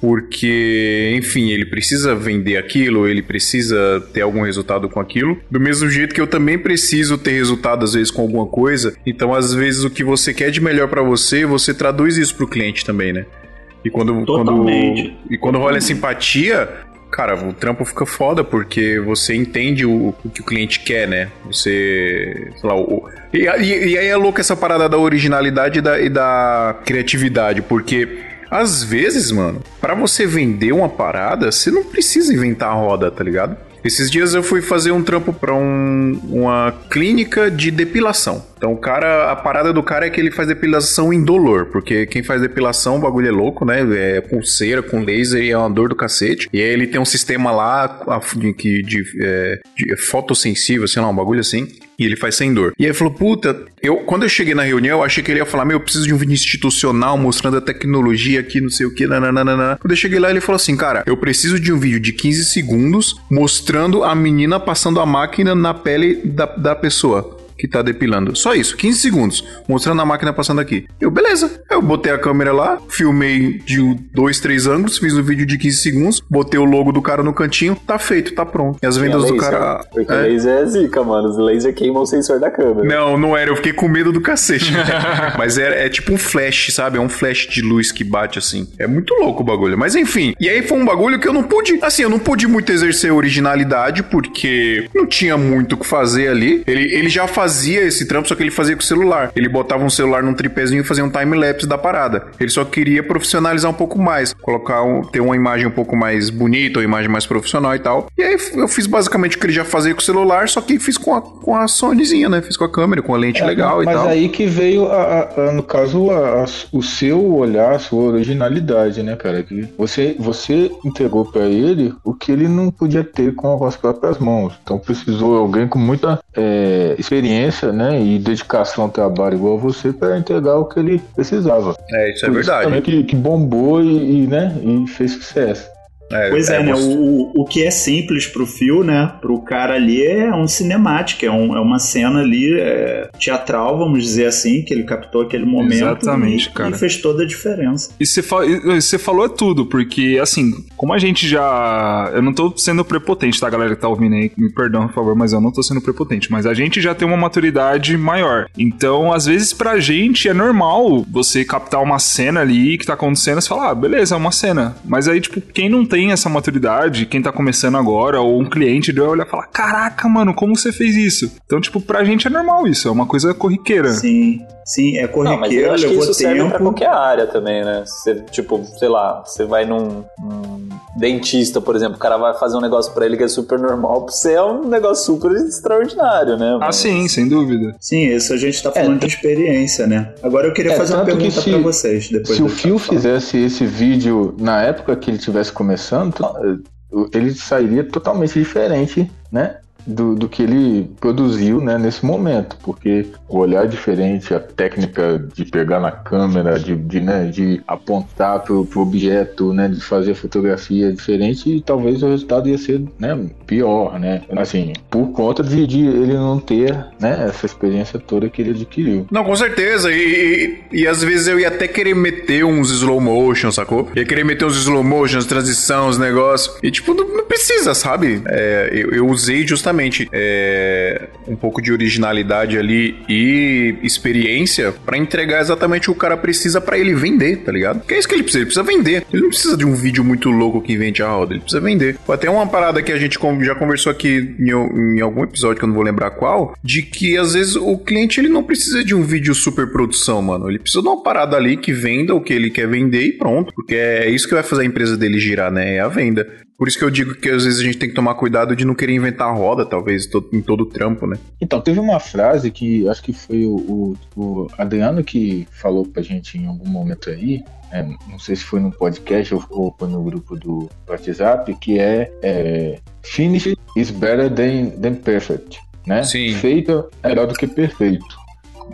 porque, enfim, ele precisa vender aquilo, ele precisa ter algum resultado com aquilo. Do mesmo jeito que eu também preciso ter resultado às vezes com alguma coisa. Então, às vezes o que você quer de melhor para você, você traduz isso pro cliente também, né? E quando Totalmente. quando e quando rola simpatia, cara, o trampo fica foda porque você entende o, o que o cliente quer, né? Você, sei lá, o, e, e, e aí é louco essa parada da originalidade e da, e da criatividade, porque às vezes, mano, para você vender uma parada, você não precisa inventar a roda, tá ligado? Esses dias eu fui fazer um trampo para um, uma clínica de depilação. Então, o cara, a parada do cara é que ele faz depilação indolor, porque quem faz depilação, o bagulho é louco, né? É pulseira com laser e é uma dor do cacete. E aí ele tem um sistema lá de, de, de, é, de fotossensível, sei lá, um bagulho assim. E ele faz sem dor. E aí falou, puta, eu, quando eu cheguei na reunião, eu achei que ele ia falar, meu, eu preciso de um vídeo institucional mostrando a tecnologia aqui, não sei o que, nananana. Quando eu cheguei lá, ele falou assim, cara, eu preciso de um vídeo de 15 segundos mostrando a menina passando a máquina na pele da, da pessoa que tá depilando. Só isso, 15 segundos, mostrando a máquina passando aqui. Eu, beleza. Eu botei a câmera lá, filmei de dois, três ângulos, fiz um vídeo de 15 segundos, botei o logo do cara no cantinho, tá feito, tá pronto. E as vendas do cara. Porque é. laser é zica, mano. Os laser queimam o sensor da câmera. Não, não era. Eu fiquei com medo do cacete. Mas é, é tipo um flash, sabe? É um flash de luz que bate assim. É muito louco o bagulho. Mas enfim. E aí foi um bagulho que eu não pude. Assim, eu não pude muito exercer originalidade, porque não tinha muito o que fazer ali. Ele, ele já fazia fazia esse trampo, só que ele fazia com o celular. Ele botava um celular num tripézinho e fazia um time-lapse da parada. Ele só queria profissionalizar um pouco mais, colocar um, ter uma imagem um pouco mais bonita, uma imagem mais profissional e tal. E aí eu fiz basicamente o que ele já fazia com o celular, só que fiz com a, com a Sonyzinha, né? Fiz com a câmera, com a lente é, legal e tal. Mas aí que veio, a, a, no caso, a, o seu olhar, a sua originalidade, né, cara? Que você, você entregou para ele o que ele não podia ter com as próprias mãos. Então precisou alguém com muita é, experiência né, e dedicação ao trabalho igual você para entregar o que ele precisava. É, isso é Por verdade. Isso que, que bombou e, e, né, e fez sucesso. É, Pois é, é, né? O, o que é simples pro fio, né? Pro cara ali é um cinemático, é, um- é uma cena ali é, teatral, vamos dizer assim, que ele captou aquele momento Exatamente, e, cara. e fez toda a diferença. E você fa- você falou é tudo, porque assim, como a gente já. Eu não tô sendo prepotente, tá, galera que tá ouvindo aí? Me perdão, por favor, mas eu não tô sendo prepotente. Mas a gente já tem uma maturidade maior. Então, às vezes, pra gente é normal você captar uma cena ali que tá acontecendo e falar, ah, beleza, é uma cena. Mas aí, tipo, quem não tem essa maturidade, quem tá começando agora, ou um cliente, ele vai olhar e falar: caraca, mano, como você fez isso? Então, tipo, pra gente é normal isso, é uma coisa corriqueira. Sim, sim, é Não, mas eu acho que isso serve pra qualquer área também, né? Você, tipo, sei lá, você vai num, num dentista, por exemplo, o cara vai fazer um negócio pra ele que é super normal, pra você é um negócio super extraordinário, né? Ah, Mas- sim, sem dúvida. Sim, isso a gente tá falando de experiência, né? Agora eu queria É, fazer uma que pergunta se- pra vocês. Depois Se o Phil falar. fizesse esse vídeo na época que ele estivesse começando, to- ele sairia totalmente diferente, né? Do, do que ele produziu né, nesse momento, porque o olhar diferente, a técnica de pegar na câmera, de, de, né, de apontar pro, pro objeto, né, de fazer fotografia é diferente e talvez o resultado ia ser né, pior, né? Assim, por conta de, de ele não ter né, essa experiência toda que ele adquiriu. Não, com certeza. E, e, e às vezes eu ia até querer meter uns slow motion, sacou? Ia querer meter uns slow motions, transição, os negócios. E tipo, não, não precisa, sabe? É, eu, eu usei justamente é, um pouco de originalidade ali e experiência pra entregar exatamente o que o cara precisa pra ele vender, tá ligado? Que é isso que ele precisa. Ele precisa vender. Ele não precisa de um vídeo muito louco que invente a roda. Ele precisa vender. Até uma parada que a gente já conversou aqui em, em algum episódio que eu não vou lembrar qual, de que às vezes o cliente ele não precisa de um vídeo super produção, mano. Ele precisa de uma parada ali que venda o que ele quer vender e pronto. Porque é isso que vai fazer a empresa dele girar, né? É a venda. Por isso que eu digo que às vezes a gente tem que tomar cuidado de não querer inventar a roda, talvez, em todo o trampo, né? Então, teve uma frase que acho que foi o, o- o Adriano que falou pra gente em algum momento aí, é, não sei se foi no podcast ou, ou foi no grupo do WhatsApp, que é, é Finish is better than, than perfect. Né? Sim. Feito é melhor do que perfeito.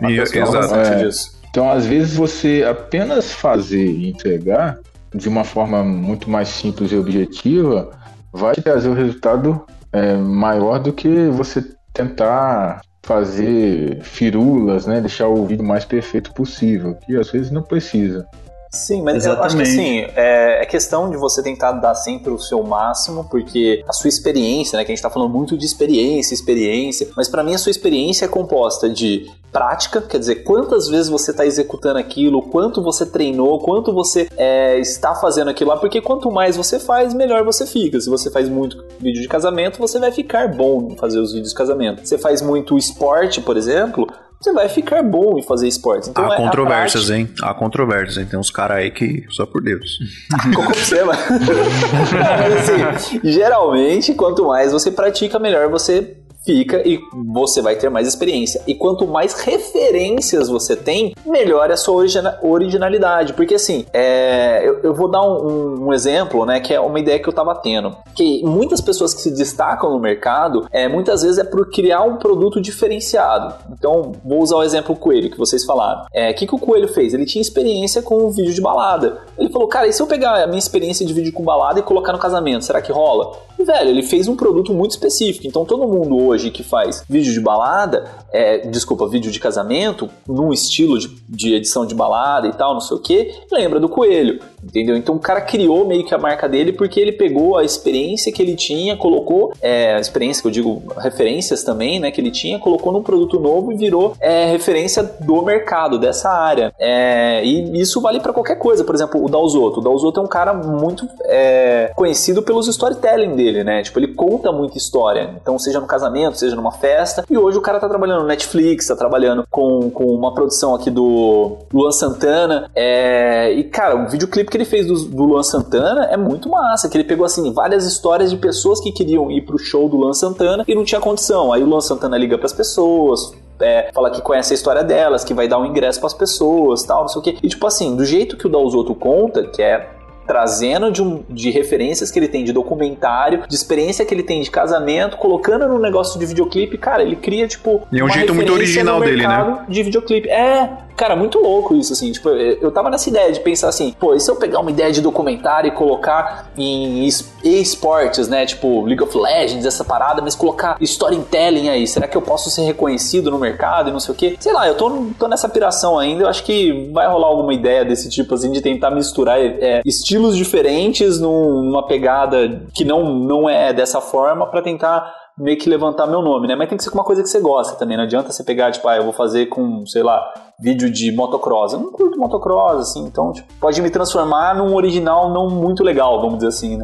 E- Eu gosto exato. É. disso. Então, às vezes, você apenas fazer e entregar de uma forma muito mais simples e objetiva vai trazer o resultado é, maior do que você tentar fazer firulas, né? Deixar o vídeo mais perfeito possível, que às vezes não precisa. Sim, mas eu acho que Exatamente. assim, é, é questão de você tentar dar sempre o seu máximo, porque a sua experiência, né, que a gente tá falando muito de experiência, experiência, mas pra mim a sua experiência é composta de prática, quer dizer, quantas vezes você tá executando aquilo, quanto você treinou, quanto você é, está fazendo aquilo lá, porque quanto mais você faz, melhor você fica. Se você faz muito vídeo de casamento, você vai ficar bom em fazer os vídeos de casamento. Você faz muito esporte, por exemplo, você vai ficar bom em fazer esportes. Então, Há é controvérsias, hein? Há controvérsias, hein? Tem uns caras aí que, só por Deus. Como você, mano? Mas assim, geralmente, quanto mais você pratica, melhor você fica e você vai ter mais experiência. E quanto mais referências você tem, melhor é a sua origina- originalidade. Porque assim, é, eu, eu vou dar um, um- um exemplo, né? Que é uma ideia que eu tava tendo. Que muitas pessoas que se destacam no mercado, é, muitas vezes é por criar um produto diferenciado. Então, vou usar o exemplo Coelho que vocês falaram. É, O que, que o Coelho fez? Ele tinha experiência com o vídeo de balada. Ele falou, cara, e se eu pegar a minha experiência de vídeo com balada e colocar no casamento, será que rola? E, velho, ele fez um produto muito específico. Então, todo mundo hoje que faz vídeo de balada, é, desculpa, vídeo de casamento, num estilo de, de edição de balada e tal, não sei o que, lembra do Coelho, entendeu? Então, o cara criou meio que a marca dele porque ele pegou a experiência que ele tinha, colocou, é, a experiência que eu digo, referências também, né, que ele tinha, colocou num produto novo e virou é, referência do mercado, dessa área. É, e isso vale para qualquer coisa. Por exemplo, o Dalzotto. O Dalzotto é um cara muito é, conhecido pelos storytelling dele, né? Tipo, ele conta muita história. Então, seja no casamento, seja numa festa. E hoje o cara tá trabalhando no Netflix, tá trabalhando com, com uma produção aqui do Luan Santana. É, e, cara, o videoclipe que ele fez do, do Luan Santana é muito massa. Que ele pegou, assim, várias histórias de pessoas que queriam ir pro show do Luan Santana e não tinha condição. Aí o Luan Santana liga pras pessoas, é, fala que conhece a história delas, que vai dar um ingresso pras pessoas, tal, não sei o quê. E tipo assim, do jeito que o Dalzotto conta, que é trazendo de, um, de referências que ele tem de documentário, de experiência que ele tem de casamento, colocando no negócio de videoclipe, cara, ele cria tipo E é um jeito muito original dele, né? De videoclipe. É, Cara, muito louco isso, assim. Tipo, eu tava nessa ideia de pensar assim, pô, e se eu pegar uma ideia de documentário e colocar em es- esportes, né? Tipo, League of Legends, essa parada, mas colocar storytelling aí. Será que eu posso ser reconhecido no mercado e não sei o quê? Sei lá, eu tô, tô nessa piração ainda. Eu acho que vai rolar alguma ideia desse tipo, assim, de tentar misturar é, estilos diferentes num- numa pegada que não, não é dessa forma pra tentar meio que levantar meu nome, né? Mas tem que ser com uma coisa que você gosta também. Não adianta você pegar, tipo, ah, eu vou fazer com, sei lá, vídeo de motocross. Eu não curto motocross, assim, então tipo, pode me transformar num original não muito legal, vamos dizer assim, né?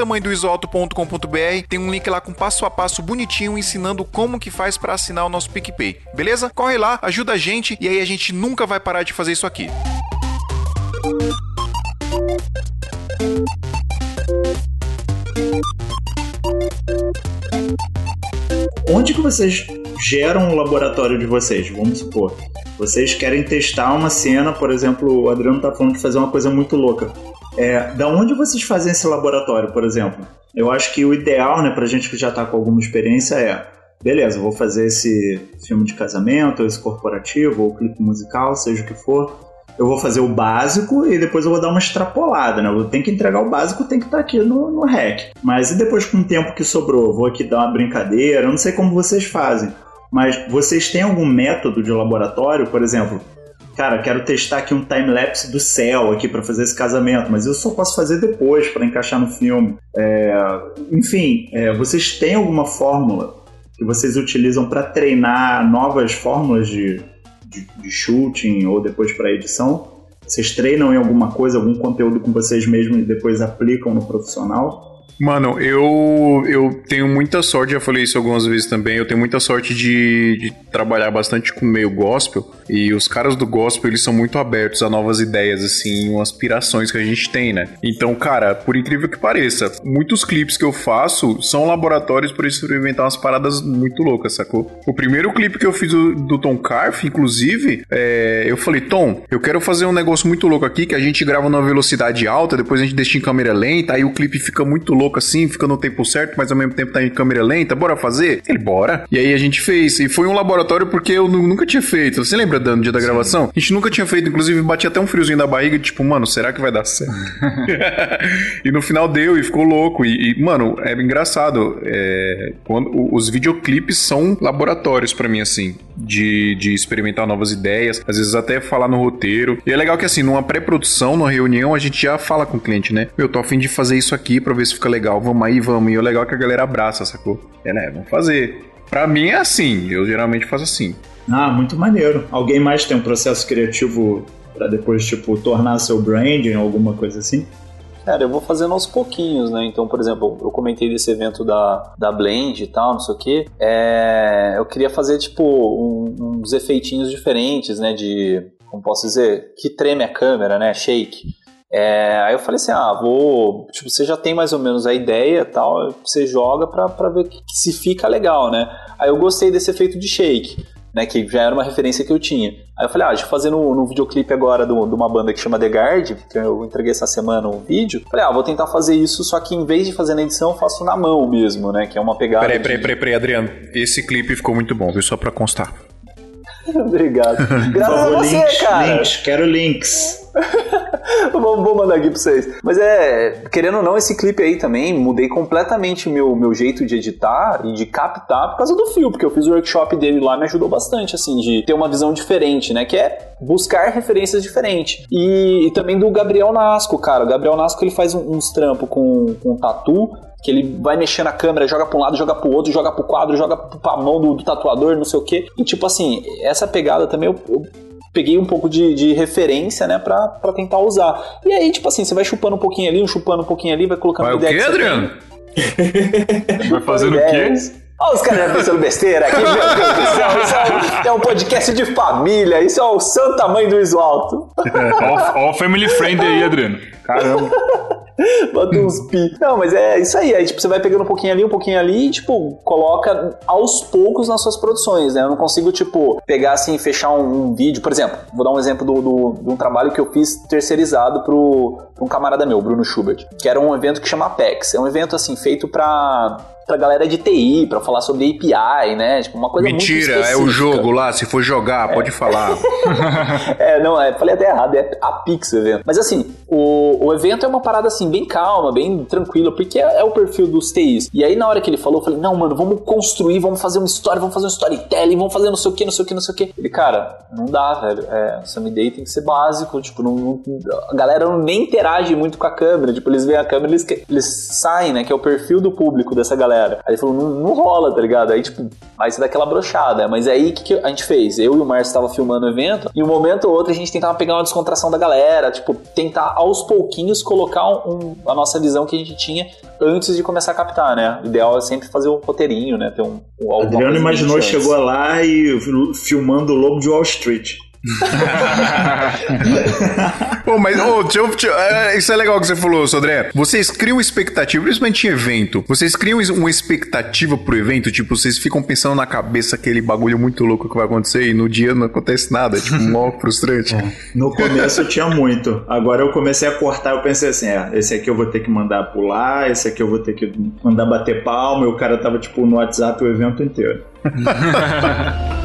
santamanhodoisoalto.com.br. Tem um link lá com passo a passo bonitinho ensinando como que faz para assinar o nosso PicPay. Beleza? Corre lá, ajuda a gente e aí a gente nunca vai parar de fazer isso aqui. Onde que vocês geram o laboratório de vocês? Vamos supor. Vocês querem testar uma cena, por exemplo, o Adriano tá falando de fazer uma coisa muito louca. É, da onde vocês fazem esse laboratório, por exemplo? Eu acho que o ideal, né, pra gente que já tá com alguma experiência é, beleza, vou fazer esse filme de casamento, ou esse corporativo, ou clipe musical, seja o que for. Eu vou fazer o básico e depois eu vou dar uma extrapolada, né? Eu tenho que entregar o básico, tem que estar aqui no, no REC. Mas e depois com o tempo que sobrou? Vou aqui dar uma brincadeira, eu não sei como vocês fazem. Mas vocês têm algum método de laboratório, por exemplo? Cara, quero testar aqui um time-lapse do céu aqui para fazer esse casamento, mas eu só posso fazer depois para encaixar no filme. É, enfim, é, vocês têm alguma fórmula que vocês utilizam para treinar novas fórmulas de, de, de shooting ou depois para edição? Vocês treinam em alguma coisa, algum conteúdo com vocês mesmos e depois aplicam no profissional? Mano, eu, eu tenho muita sorte, já falei isso algumas vezes também, eu tenho muita sorte de, de trabalhar bastante com meio gospel, e os caras do gospel, eles são muito abertos a novas ideias, assim, aspirações que a gente tem, né? Então, cara, por incrível que pareça, muitos clipes que eu faço são laboratórios para experimentar umas paradas muito loucas, sacou? O primeiro clipe que eu fiz do, do Tom Carf, inclusive, é, eu falei, Tom, eu quero fazer um negócio muito louco aqui, que a gente grava numa velocidade alta, depois a gente deixa em câmera lenta, aí o clipe fica muito louco assim, fica no tempo certo, mas ao mesmo tempo tá em câmera lenta, bora fazer? Ele, bora. E aí a gente fez, e foi um laboratório porque eu nu- nunca tinha feito. Você lembra no dia da gravação? A gente nunca tinha feito, inclusive batia até um friozinho da barriga, tipo, mano, será que vai dar certo? e no final deu e ficou louco. E, e, mano, é engraçado. é, quando, os videoclipes são laboratórios pra mim, assim, de, de experimentar novas ideias, às vezes até falar no roteiro. E é legal que, assim, numa pré-produção, numa reunião, a gente já fala com o cliente, né? Eu tô afim de fazer isso aqui pra ver se fica legal. Vamos aí, vamos. E o legal é que a galera abraça, sacou? É, né? Vamos fazer. Pra mim é assim, eu geralmente faço assim. Ah, muito maneiro. Alguém mais tem um processo criativo para depois, tipo, tornar seu branding ou alguma coisa assim? Cara, eu vou fazendo aos pouquinhos, né? Então, por exemplo, eu comentei desse evento da, da Blend e tal, não sei o quê. É, eu queria fazer, tipo, um- uns efeitinhos diferentes, né? De, como posso dizer, que treme a câmera, né? Shake. É, aí eu falei assim, ah, vou... Tipo, você já tem mais ou menos a ideia e tal, você joga pra, pra ver que, que se fica legal, né? Aí eu gostei desse efeito de shake. Né, que já era uma referência que eu tinha. Aí eu falei, ah, deixa eu fazer no, no videoclipe agora do- de uma banda que chama The Guard, que eu entreguei essa semana um vídeo. Falei, ah, vou tentar fazer isso, só que em vez de fazer na edição, eu faço na mão mesmo, né? Que é uma pegada. Peraí, de- peraí, peraí, peraí, Adriano. Esse clipe ficou muito bom, viu? Só pra constar. Obrigado. Por Graças a favor, você, links, cara. links, quero links. vou, mandar aqui pra vocês. Mas é, querendo ou não, esse clipe aí também, mudei completamente o meu, meu jeito de editar e de captar por causa do fio, porque eu fiz o workshop dele lá, me ajudou bastante, assim, de ter uma visão diferente, né? Que é buscar referências diferentes. E, e também do Gabriel Nasco, cara. O Gabriel Nasco, ele faz um- uns trampos com, com tatu, que ele vai mexendo a câmera, joga pra um lado, joga pro outro, joga pro quadro, joga pra mão do, do tatuador, não sei o quê. E tipo assim, essa pegada também eu- eu peguei um pouco de, de referência, né, pra, pra tentar usar. E aí, tipo assim, você vai chupando um pouquinho ali, um chupando um pouquinho ali, vai colocando Vai o quê, Adriano? Vai fazendo o quê? Olha os caras pensando besteira aqui, meu Deus do céu. Isso é um, é um podcast de família. Isso é o santa mãe do Iso Alto. Ó, ó o family friend aí, Adriano. Caramba. Bota uns pi. Não, mas é isso aí. Aí, tipo, você vai pegando um pouquinho ali, um pouquinho ali e, tipo, coloca aos poucos nas suas produções, né? Eu não consigo, tipo, pegar assim, fechar um, um vídeo. Por exemplo, vou dar um exemplo do, do, de um trabalho que eu fiz terceirizado pro, pro um camarada meu, Bruno Schubert, que era um evento que chama Apex. É um evento, assim, feito pra pra galera de TI, pra falar sobre API, né? Tipo, uma coisa Mentira, muito é o jogo lá, se for jogar, pode falar. é, não, é, falei até errado, é a Pix evento. Mas assim, o, o evento é uma parada assim, bem calma, bem tranquila, porque é, é, o perfil dos TIs. E aí, na hora que ele falou, eu falei, não, mano, vamos construir, vamos fazer uma história, vamos fazer um storytelling, vamos fazer não sei o que, não sei o que, não sei o que. Ele, cara, não dá, velho. É, Sammy Day tem que ser básico, tipo, não, não, a galera nem interage muito com a câmera, tipo, eles veem a câmera, eles, eles saem, né, que é o perfil do público dessa galera. Aí ele falou, não, não rola, tá ligado? Aí, tipo, aí você dá aquela brochada. Mas aí, o que, que a gente fez? Eu e o Márcio estavam filmando o evento, e um momento ou outro a gente tentava pegar uma descontração da galera, tipo, tentar aos pouquinhos colocar um, a nossa visão que a gente tinha antes de começar a captar, né? O ideal é sempre fazer um roteirinho, né? Ter um, um Adriano imaginou, chegou lá e filmando o Lobo de Wall Street. Pô, mas oh, deixa eu, deixa eu, isso é legal que você falou, Sodré. Vocês criam expectativa, principalmente em evento. Vocês criam uma expectativa pro evento, tipo, vocês ficam pensando na cabeça aquele bagulho muito louco que vai acontecer e no dia não acontece nada, tipo, mó frustrante. É. No começo eu tinha muito. Agora eu comecei a cortar, eu pensei assim, é, esse aqui eu vou ter que mandar pular, esse aqui eu vou ter que mandar bater palma, e o cara tava, tipo, no WhatsApp o evento inteiro.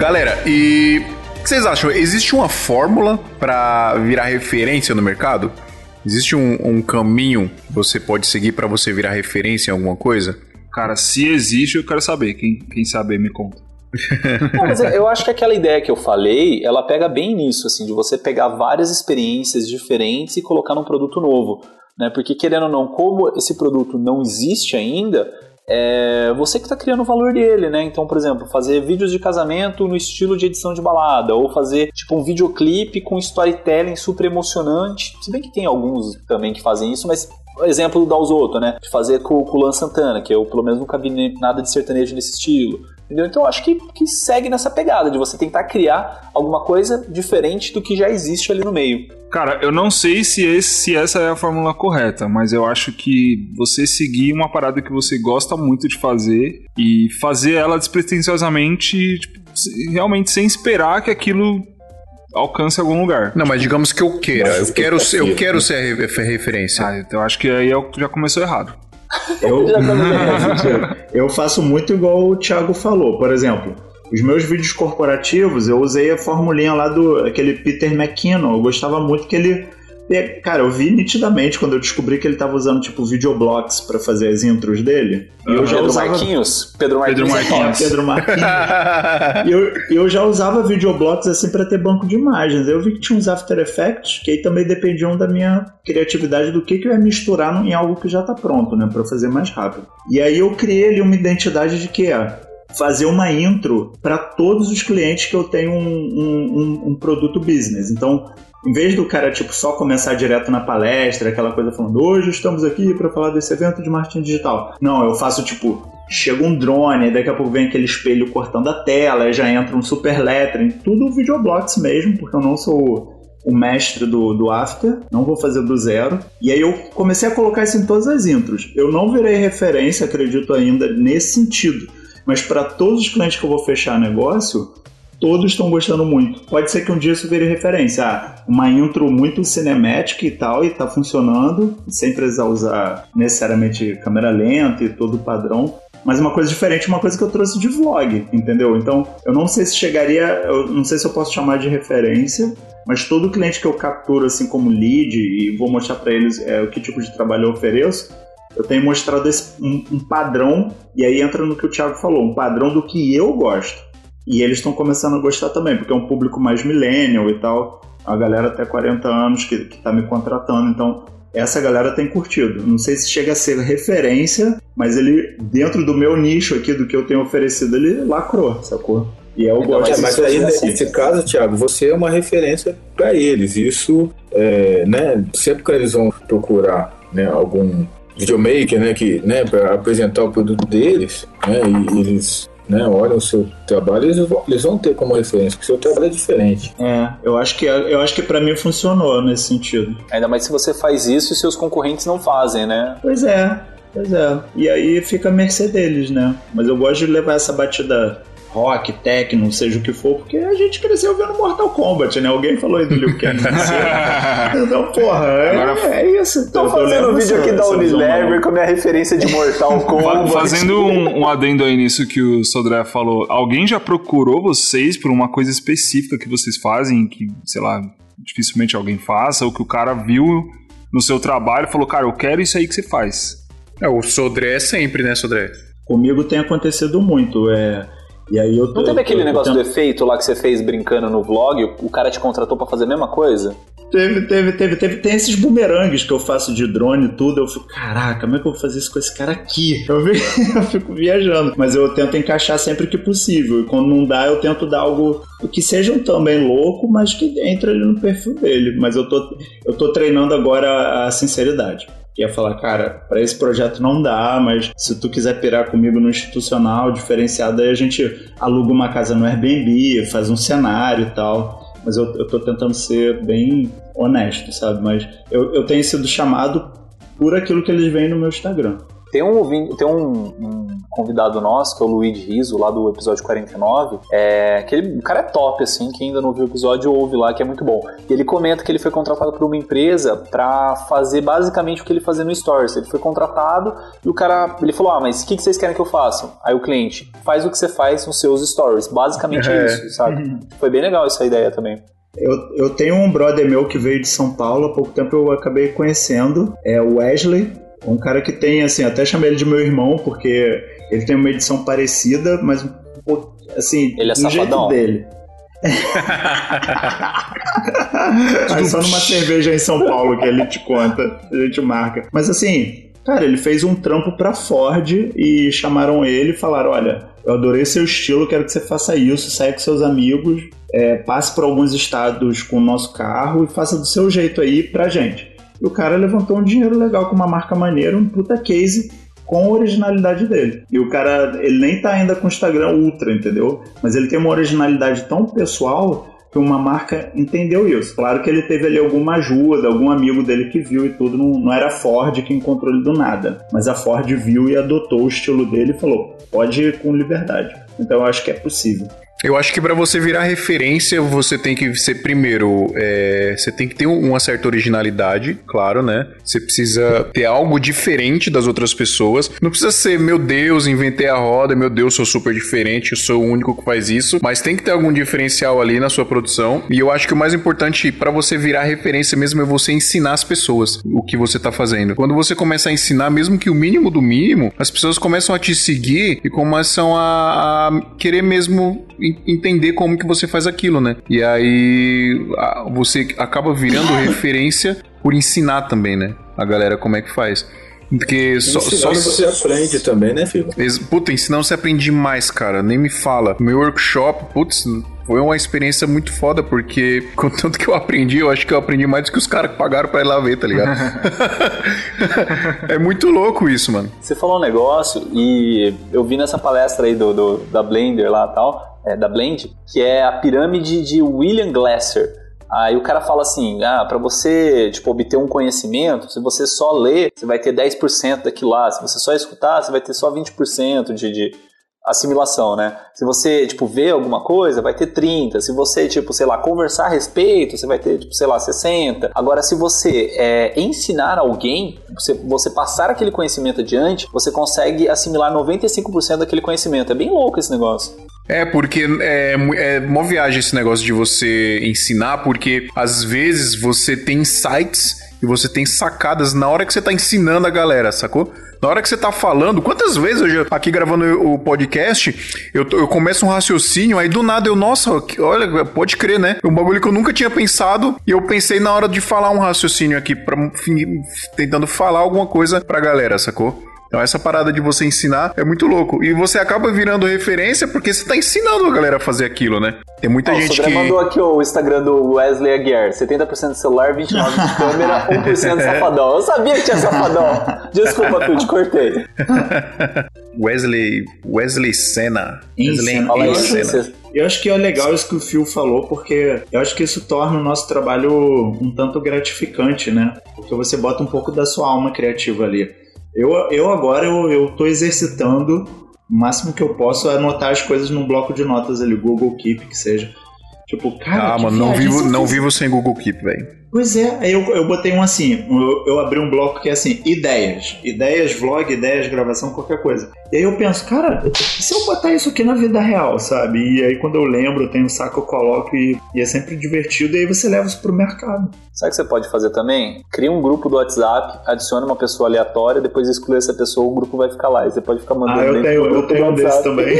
Galera, e o que vocês acham? Existe uma fórmula para virar referência no mercado? Existe um, um caminho que você pode seguir para você virar referência em alguma coisa? Cara, se existe, eu quero saber. Quem, quem saber, me conta. Não, mas eu acho que aquela ideia que eu falei, ela pega bem nisso, assim, de você pegar várias experiências diferentes e colocar num produto novo. Né? Porque, querendo ou não, como esse produto não existe ainda, é você que está criando o valor dele, né? Então, por exemplo, fazer vídeos de casamento no estilo de edição de balada, ou fazer tipo um videoclipe com storytelling super emocionante. Se bem que tem alguns também que fazem isso, mas exemplo do Dalzotto, né? De fazer com, o Lan Santana, que eu pelo menos nunca vi nada de sertanejo nesse estilo. Entendeu? Então eu acho que, que segue nessa pegada de você tentar criar alguma coisa diferente do que já existe ali no meio. Cara, eu não sei se, esse, se essa é a fórmula correta, mas eu acho que você seguir uma parada que você gosta muito de fazer e fazer ela despretensiosamente, tipo, realmente sem esperar que aquilo alcance algum lugar. Não, mas digamos que eu queira. Eu quero, eu quero ser referência. Ah, então eu acho que aí é já começou errado. Eu, eu faço muito igual o Thiago falou. Por exemplo, os meus vídeos corporativos, eu usei a formulinha lá do aquele Peter McKinnon. Eu gostava muito que ele Cara, eu vi nitidamente quando eu descobri que ele tava usando, tipo, videoblocks pra fazer as intros dele. E eu já Pedro usava... Marquinhos. Pedro Marquinhos. Pedro Marquinhos. É, Pedro Marquinhos. e eu, eu já usava videoblocks assim pra ter banco de imagens. Eu vi que tinha uns After Effects que aí também dependiam da minha criatividade do que, que eu ia misturar em algo que já tá pronto, né? Pra fazer mais rápido. E aí eu criei ali uma identidade de que é fazer uma intro para todos os clientes que eu tenho um, um, um, um produto business. Então, em vez do cara tipo só começar direto na palestra, aquela coisa falando hoje estamos aqui para falar desse evento de marketing digital. Não, eu faço tipo chega um drone, daqui a pouco vem aquele espelho cortando a tela, já entra um super lettering, tudo videoblocks mesmo, porque eu não sou o mestre do, do After, não vou fazer do zero. E aí eu comecei a colocar isso em todas as intros. Eu não virei referência, acredito ainda, nesse sentido. Mas para todos os clientes que eu vou fechar negócio, todos estão gostando muito. Pode ser que um dia isso vire referência. Ah, uma intro muito cinemática e tal, e tá funcionando, sem precisar usar necessariamente câmera lenta e todo o padrão. Mas uma coisa diferente, uma coisa que eu trouxe de vlog, entendeu? Então, eu não sei se chegaria, eu não sei se eu posso chamar de referência, mas todo cliente que eu capturo assim como lead e vou mostrar para eles é, o que tipo de trabalho eu ofereço, eu tenho mostrado esse, um, um padrão, e aí entra no que o Thiago falou, um padrão do que eu gosto. E eles estão começando a gostar também, porque é um público mais millennial e tal. A galera até 40 anos que, que tá me contratando. Então, essa galera tem curtido. Não sei se chega a ser referência, mas ele, dentro do meu nicho aqui, do que eu tenho oferecido, ele lacrou, sacou? E eu Então, gosto É, Mas aí, é nesse caso, Thiago, você é uma referência para eles. Isso, é, né, sempre que eles vão procurar né, algum videomaker, né, que, né, para apresentar o produto deles, né, e eles né, olham o seu trabalho, eles vão, eles vão ter como referência, porque o seu trabalho é diferente. É, eu acho que eu acho que para mim funcionou nesse sentido. Ainda mais se você faz isso e seus concorrentes não fazem, né? Pois é, pois é. E aí fica a mercê deles, né? Mas eu gosto de levar essa batida rock, techno, seja o que for, porque a gente cresceu vendo Mortal Kombat, né? Alguém falou aí do Liu Kang. então, porra, é, Agora- é isso. Tô eu fazendo um vídeo aqui da Unilever com a minha referência de Mortal Kombat. Fazendo um, um adendo aí nisso que o Sodré falou, alguém já procurou vocês por uma coisa específica que vocês fazem, que, sei lá, dificilmente alguém faça, ou que o cara viu no seu trabalho e falou, cara, eu quero isso aí que você faz. É, o Sodré é sempre, né, Sodré? Comigo tem acontecido muito, é... E aí eu Não teve aquele eu negócio do efeito lá que você fez brincando no vlog? O o cara te contratou pra fazer a mesma coisa? Teve, teve, teve, teve. Tem esses bumerangues que eu faço de drone e tudo. Eu fico, caraca, como é que eu vou fazer isso com esse cara aqui? Eu fico, eu fico viajando. Mas eu tento encaixar sempre que possível. E quando não dá, eu tento dar algo que seja um também louco, mas que entre ali no perfil dele. Mas eu tô, eu tô treinando agora a sinceridade. Que é falar, cara, pra esse projeto não dá, mas se tu quiser pirar comigo no institucional, diferenciado, aí a gente aluga uma casa no Airbnb, faz um cenário e tal. Mas eu, eu tô tentando ser bem honesto, sabe? Mas eu, eu tenho sido chamado por aquilo que eles veem no meu Instagram. Tem um, tem um, um convidado nosso, que é o Luigi Riso, lá do episódio 49. É, que ele, o cara é top, assim, quem ainda não viu o episódio ouve lá, que é muito bom. E ele comenta que ele foi contratado por uma empresa pra fazer basicamente o que ele fazia no Stories. Ele foi contratado e o cara, ele falou, ah, mas o que, que vocês querem que eu faça? Aí o cliente, faz o que você faz nos seus Stories. Basicamente É. isso, sabe? Foi bem legal essa ideia também. Eu, eu tenho um brother meu que veio de São Paulo, há pouco tempo eu acabei conhecendo, é o Wesley, um cara que tem, assim, até chamei ele de meu irmão, porque ele tem uma edição parecida, mas, pô, assim, Ele é do jeito dele. Mas só numa cerveja em São Paulo que ele te conta, a gente marca. Mas assim, cara, ele fez um trampo pra Ford e chamaram ele e falaram: olha, eu adorei seu estilo, quero que você faça isso, saia com seus amigos, é, passe por alguns estados com o nosso carro e faça do seu jeito aí pra gente. E o cara levantou um dinheiro legal com uma marca maneira, um puta case com a originalidade dele. E o cara, ele nem tá ainda com o Instagram Ultra, entendeu? Mas ele tem uma originalidade tão pessoal que uma marca entendeu isso. Claro que ele teve ali alguma ajuda, algum amigo dele que viu e tudo. Não, não era a Ford que encontrou ele do nada. Mas a Ford viu e adotou o estilo dele e falou: pode ir com liberdade. Então eu acho que é possível. Eu acho que pra você virar referência, você tem que ser primeiro, é, você tem que ter uma certa originalidade, claro, né? Você precisa ter algo diferente das outras pessoas. Não precisa ser, meu Deus, inventei a roda, meu Deus, sou super diferente, eu sou o único que faz isso. Mas tem que ter algum diferencial ali na sua produção. E eu acho que o mais importante pra você virar referência mesmo é você ensinar as pessoas o que você tá fazendo. Quando você começa a ensinar, mesmo que o mínimo do mínimo, as pessoas começam a te seguir e começam a, a querer mesmo entender como que você faz aquilo, né? E aí você acaba virando referência por ensinar também, né? A galera como é que faz. Porque só, só você aprende também, né, filho? Puta, ensinando você aprende demais, cara. Nem me fala. Meu workshop, putz, foi uma experiência muito foda, porque com tanto que eu aprendi, eu acho que eu aprendi mais do que os caras que pagaram pra ir lá ver, tá ligado? é muito louco isso, mano. Você falou um negócio e eu vi nessa palestra aí do, do- da Blender lá e tal, é, da Blend, que é a pirâmide de William Glasser. Aí o cara fala assim, ah, para você, tipo, obter um conhecimento, se você só ler, você vai ter 10% daquilo lá, se você só escutar, você vai ter só 20% de, de assimilação, né? Se você, tipo, ver alguma coisa, vai ter 30. Se você, tipo, sei lá, conversar a respeito, você vai ter, tipo, sei lá, 60. Agora, se você é, ensinar alguém, você, você passar aquele conhecimento adiante, você consegue assimilar 95% daquele conhecimento. É bem louco esse negócio. É, porque é, é mó viagem esse negócio de você ensinar, porque às vezes você tem insights e você tem sacadas na hora que você tá ensinando a galera, sacou? Na hora que você tá falando, quantas vezes eu já, aqui gravando o podcast, eu, eu começo um raciocínio, aí do nada eu, nossa, olha, pode crer, né? Um bagulho que eu nunca tinha pensado e eu pensei na hora de falar um raciocínio aqui, pra, tentando falar alguma coisa pra galera, sacou? Então essa parada de você ensinar é muito louco. E você acaba virando referência porque você tá ensinando a galera a fazer aquilo, né? Tem muita Ó, o gente que. mandou aqui o Instagram do Wesley Aguiar. 70% de celular, 29% de câmera, 1% safadão. Eu sabia que tinha safadão. Desculpa, tu, te cortei. Wesley. Wesley Senna. Wesley você- Eu acho que é legal isso que o Phil falou, porque eu acho que isso torna o nosso trabalho um tanto gratificante, né? Porque você bota um pouco da sua alma criativa ali. Eu, eu agora eu, eu tô exercitando o máximo que eu posso é anotar as coisas num bloco de notas ali, Google Keep, que seja. Tipo, cara. Ah, mano, não vivo, não vivo sem Google Keep, velho. Pois é, aí eu, eu botei um assim, eu, eu abri um bloco que é assim, ideias. Ideias, vlog, ideias, gravação, qualquer coisa. E aí eu penso, cara, e se eu botar isso aqui na vida real, sabe? E aí quando eu lembro, eu tenho um saco, eu coloco e, e é sempre divertido, e aí você leva isso pro mercado. Sabe o que você pode fazer também? Cria um grupo do WhatsApp, adicione uma pessoa aleatória, depois exclui essa pessoa, o grupo vai ficar lá. E você pode ficar mandando Ah, eu tenho, eu grupo do tenho um desse WhatsApp. também.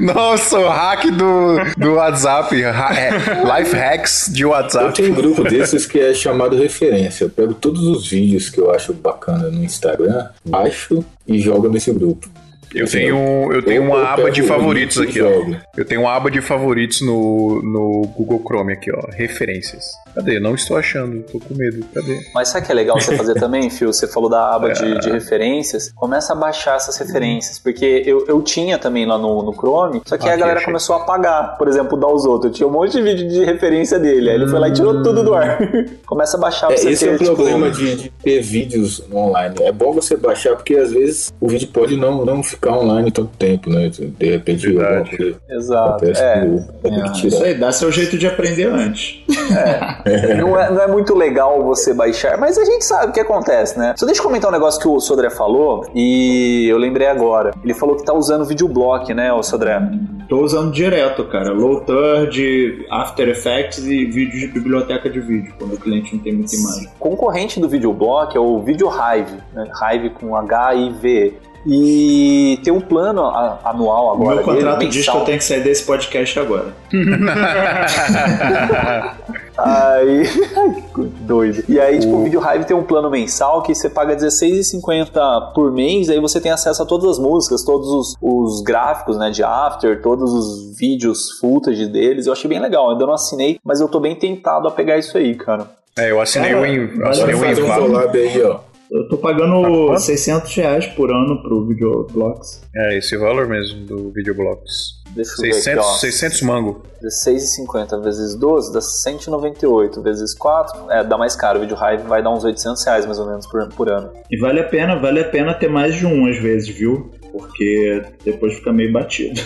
Nossa, o hack do, do WhatsApp. ha- é, life hacks de Eu WhatsApp. tenho um grupo desses que é chamado referência. Eu pego todos os vídeos que eu acho bacana no Instagram, baixo e jogo nesse grupo. Eu tenho, eu tenho Eu- uma eu aba de favoritos aqui, ó. Eu tenho uma aba de favoritos no, no Google Chrome aqui, ó. Referências. Cadê? Não estou achando, tô com medo. Cadê? Mas sabe o que é legal você fazer também, Phil? Você falou da aba de, de referências. Começa a baixar essas referências. Porque eu, eu tinha também lá no, no Chrome, só que Ah, aí a galera achei. começou a apagar, por exemplo, dar os outros. Eu tinha um monte de vídeo de referência dele. Aí ele foi lá e tirou tudo do ar. Começa a baixar pra É, você esse é ter, o tipo, problema de, de ter vídeos online. É bom você baixar, porque às vezes o vídeo pode não, não ficar online tanto tempo, né? De repente Verdade. alguma coisa Exato. acontece É. que que Isso aí, dá seu jeito de aprender antes. Não é, não é muito legal você baixar, mas a gente sabe o que acontece, né? Só deixa eu comentar um negócio que o Sodré falou e eu lembrei agora. Ele falou que tá usando videoblock, né, o Sodré? Tô usando direto, cara. Low Third, After Effects e vídeos de biblioteca de vídeo, quando o cliente não tem muita imagem. Concorrente do videoblock é o Video Hive, né? Hive com H-I-V. E tem um plano a- anual O agora. meu contrato dele, diz que eu tenho que sair desse podcast agora. Aí. Doido. E aí, tipo, o Video Hive tem um plano mensal que você paga R$16,50 por mês, aí você tem acesso a todas as músicas, todos os, os gráficos, né, de After, todos os vídeos, footage deles. Eu achei bem legal. Ainda não assinei, mas eu tô bem tentado a pegar isso aí, cara. É, eu assinei Cara, o em- eu assinei o um collab aí, ó. Eu tô pagando 600 reais por ano pro Videoblocks. É, esse valor mesmo do Videoblocks. Deixa eu ver aqui, 600, ó. 600 mango. 16,50 vezes 12 dá 198 vezes 4, é, dá mais caro. O Video Hive vai dar uns 800 reais mais ou menos por, por ano. E vale a pena, vale a pena ter mais de um às vezes, viu? Porque depois fica meio batido.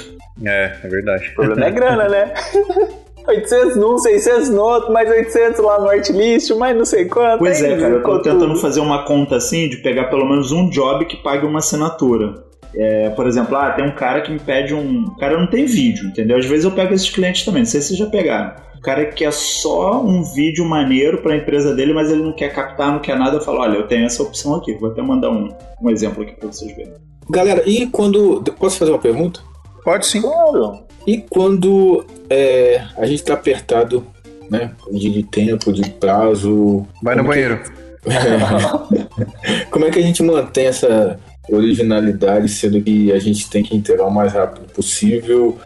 É, é verdade. O problema é grana, né? 800 num, 600 no outro, mais 800 lá no artlist, mais não sei quanto. Pois é, cara, eu tô tentando tudo. fazer uma conta assim de pegar pelo menos um job que pague uma assinatura. É, por exemplo, ah, tem um cara que me pede um. O cara não tem vídeo, entendeu? Às vezes eu pego esses clientes também, não sei se vocês já pegaram. O cara quer só um vídeo maneiro pra empresa dele, mas ele não quer captar, não quer nada. Eu falo, olha, eu tenho essa opção aqui. Vou até mandar um, um exemplo aqui pra vocês verem. Galera, e quando. Posso fazer uma pergunta? Pode sim. Claro. E quando é, a gente tá apertado, né? De, de tempo, de prazo. Vai no como que- banheiro. Como é que a gente mantém essa originalidade, sendo que a gente tem que entregar o mais rápido possível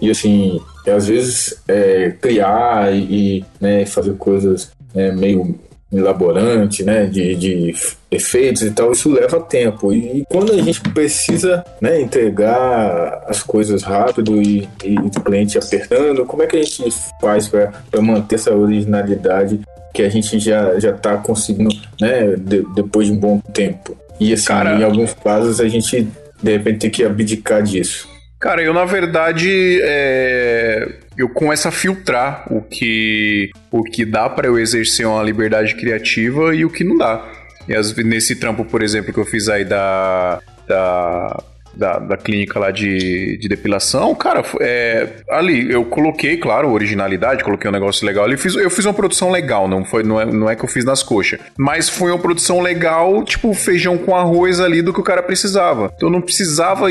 e assim, às vezes é, criar e, e, né, fazer coisas né, meio elaborante, né, de, de efeitos e tal, isso leva tempo. E, quando a gente precisa né, entregar as coisas rápido e, e o cliente apertando, como é que a gente faz para manter essa originalidade que a gente já já está conseguindo, né, de- depois de um bom tempo? E assim, Cara- em alguns casos a gente de repente tem que abdicar disso. Cara, eu na verdade é, eu começo a filtrar o que o que dá pra eu exercer uma liberdade criativa e o que não dá. Nesse trampo, por exemplo, que eu fiz aí da da da, da clínica lá de, de depilação, cara, é, ali eu coloquei, claro, originalidade, coloquei um negócio legal ali. Fiz, eu fiz uma produção legal, não foi não é, não é que eu fiz nas coxas. Mas foi uma produção legal, tipo feijão com arroz ali do que o cara precisava. Então não precisava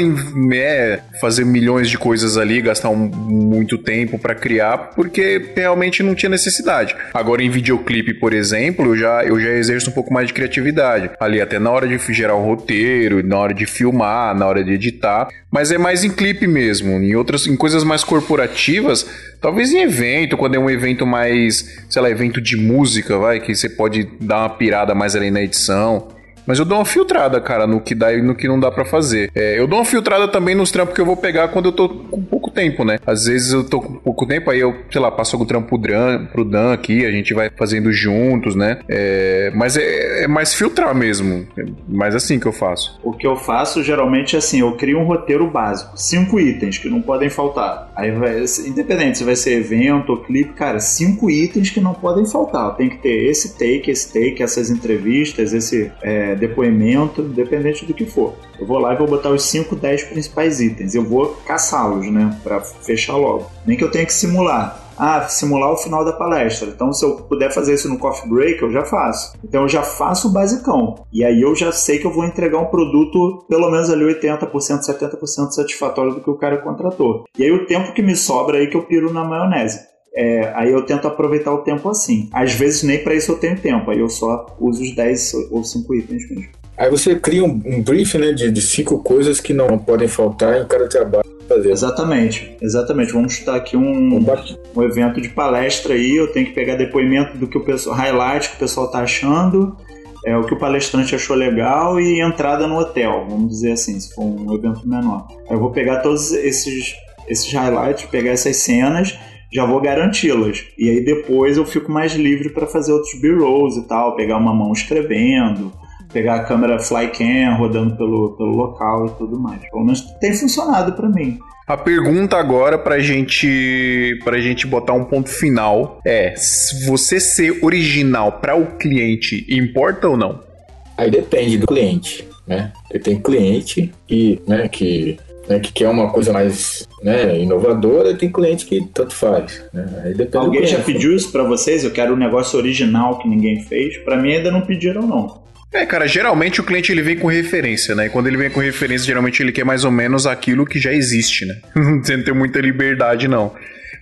é, fazer milhões de coisas ali, gastar um, muito tempo para criar, porque realmente não tinha necessidade. Agora em videoclipe, por exemplo, eu já, eu já exerço um pouco mais de criatividade. Ali até na hora de gerar o um roteiro, na hora de filmar, na hora de editar, mas é mais em clipe mesmo. Em outras, em coisas mais corporativas, talvez em evento, quando é um evento mais, sei lá, evento de música, vai, que você pode dar uma pirada mais ali na edição. Mas eu dou uma filtrada, cara, no que dá e no que não dá para fazer. É, eu dou uma filtrada também nos trampos que eu vou pegar quando eu tô com tempo, né? Às vezes eu tô com pouco tempo, aí eu, sei lá, passo algum trampo pro Dan, pro Dan aqui, a gente vai fazendo juntos, né? É, mas é, é, mais filtrar mesmo. É mais assim que eu faço. O que eu faço geralmente é assim: eu crio um roteiro básico, cinco itens que não podem faltar. Aí vai, independente se vai ser evento ou clipe, cara, cinco itens que não podem faltar. Tem que ter esse take, esse take, essas entrevistas, esse é, depoimento, independente do que for. Eu vou lá e vou botar os 5, 10 principais itens. Eu vou caçá-los, né? Para fechar logo. Nem que eu tenha que simular. Ah, simular o final da palestra. Então, se eu puder fazer isso no coffee break, eu já faço. Então, eu já faço o basicão. E aí eu já sei que eu vou entregar um produto pelo menos ali 80%, 70% satisfatório do que o cara contratou. E aí o tempo que me sobra aí que eu piro na maionese. É, aí eu tento aproveitar o tempo assim. Às vezes nem para isso eu tenho tempo, aí eu só uso os 10 ou 5 itens mesmo. Aí você cria um, um brief né, de, de cinco coisas que não podem faltar em cada trabalho. Fazer. Exatamente, exatamente. Vamos chutar aqui um, um evento de palestra aí, eu tenho que pegar depoimento do que o pessoal, highlight que o pessoal tá achando, é, o que o palestrante achou legal e entrada no hotel, vamos dizer assim, se for um evento menor. Eu vou pegar todos esses, esses highlights, pegar essas cenas já vou garanti-las. E aí depois eu fico mais livre para fazer outros B-rolls e tal, pegar uma mão escrevendo, pegar a câmera flycam rodando pelo, pelo local e tudo mais. Pelo menos tem funcionado para mim. A pergunta agora pra gente pra gente botar um ponto final é: você ser original para o cliente importa ou não? Aí depende do cliente, né? Tem cliente e, né, que né, que quer uma coisa mais né, inovadora, tem cliente que tanto faz. Né? Alguém já pediu isso para vocês? Eu quero um negócio original que ninguém fez. Para mim ainda não pediram não. É, cara, geralmente o cliente ele vem com referência, né? E quando ele vem com referência, geralmente ele quer mais ou menos aquilo que já existe, né? Não tem muita liberdade, não.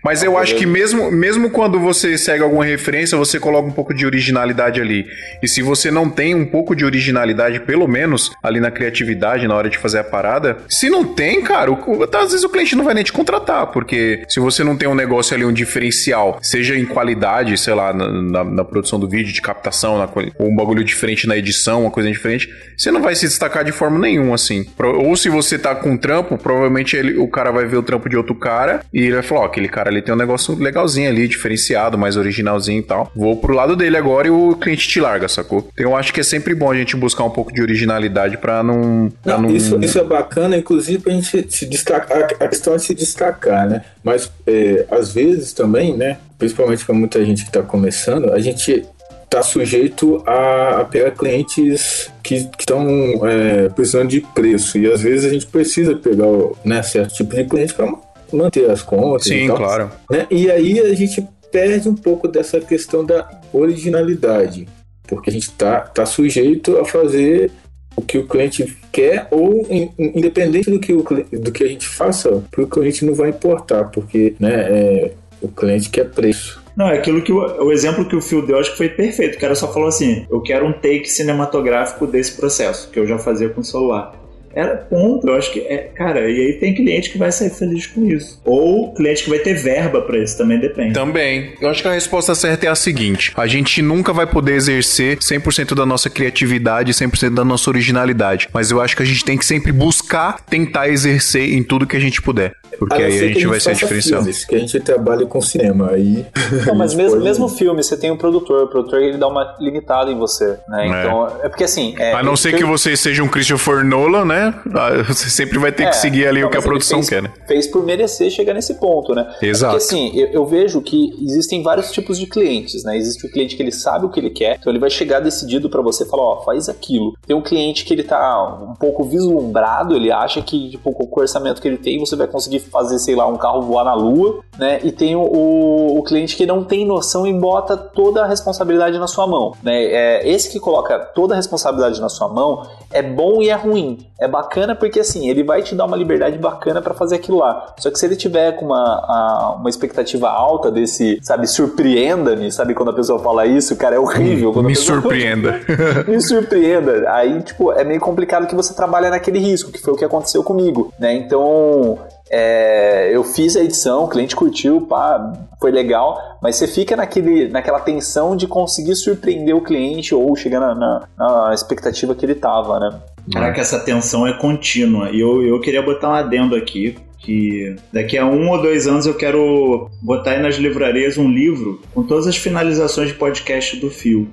Mas eu acho que mesmo, mesmo quando você segue alguma referência, você coloca um pouco de originalidade ali. E se você não tem um pouco de originalidade, pelo menos ali na criatividade, na hora de fazer a parada, se não tem, cara, o, às vezes o cliente não vai nem te contratar, porque se você não tem um negócio ali, um diferencial, seja em qualidade, sei lá, na, na, na produção do vídeo, de captação, na, ou um bagulho diferente na edição, uma coisa diferente, você não vai se destacar de forma nenhuma, assim. Ou se você tá com um trampo, provavelmente ele, o cara vai ver o trampo de outro cara e ele vai falar, ó, oh, aquele cara ali tem um negócio legalzinho ali, diferenciado, mais originalzinho e tal. Vou pro lado dele agora e o cliente te larga, sacou? Então eu acho que é sempre bom a gente buscar um pouco de originalidade pra não. Pra não, não... Isso, isso é bacana, inclusive pra gente se destacar, a questão é se destcar, né? Mas é, às vezes também, né? Principalmente para muita gente que está começando, a gente está sujeito a, a, pegar clientes que estão é, precisando de preço. E às vezes a gente precisa pegar né, certo tipo de cliente para manter as contas. Sim, e tal, claro. Né? E aí a gente perde um pouco dessa questão da originalidade, porque a gente está tá sujeito a fazer o que o cliente quer ou independente do que, o, do que a gente faça, porque o cliente não vai importar, porque né, é, o cliente quer preço. Não, é aquilo que o, o, exemplo que o Phil deu, acho que foi perfeito. O cara só falou assim: eu quero um take cinematográfico desse processo, que eu já fazia com o celular. Era ponto. Eu acho que é, cara, e aí tem cliente que vai sair feliz com isso. Ou cliente que vai ter verba para isso, também depende. Também. Eu acho que a resposta certa é a seguinte: a gente nunca vai poder exercer 100% da nossa criatividade, 100% da nossa originalidade, mas eu acho que a gente tem que sempre buscar tentar exercer em tudo que a gente puder. Porque A aí a ser que gente vai ser faça diferenciado. filmes, que a gente trabalhe com cinema. Aí. Não, mas a gente mesmo, pode- mesmo filme, você tem o produtor. O produtor ele dá uma limitada em você, né? É. Então, é porque assim. É, A não ser que você seja um Christopher Nolan, né? Ah, Você sempre vai ter É, que seguir ali o que a produção fez, quer, né? Fez por merecer chegar nesse ponto, né? Exato. Porque assim, eu, eu vejo que existem vários tipos de clientes, né? Existe o cliente que ele sabe o que ele quer, então ele vai chegar decidido pra você e falar, ó, faz aquilo. Tem um cliente que ele tá um pouco vislumbrado, ele acha que, tipo, com o orçamento que ele tem, você vai conseguir fazer, sei lá, um carro voar na lua, né? E tem o, o, o cliente que não tem noção e bota toda a responsabilidade na sua mão, né? É, esse que coloca toda a responsabilidade na sua mão é bom e é ruim. É bacana porque, assim, ele vai te dar uma liberdade bacana pra fazer aquilo lá. Só que se ele tiver com uma, a- uma expectativa alta desse, sabe, surpreenda-me, sabe quando a pessoa fala isso, cara, é horrível. quando Me surpreenda. me surpreenda. Aí, tipo, é meio complicado que você trabalha naquele risco, que foi o que aconteceu comigo, né? Então, é, eu fiz a edição, o cliente curtiu, pá, foi legal, mas você fica naquele, naquela tensão de conseguir surpreender o cliente ou chegar na, na- na expectativa que ele tava, né? Caraca, essa tensão é contínua. E eu, eu queria botar um adendo aqui. Que daqui a um ou dois anos eu quero botar aí nas livrarias um livro com todas as finalizações de podcast do Fio.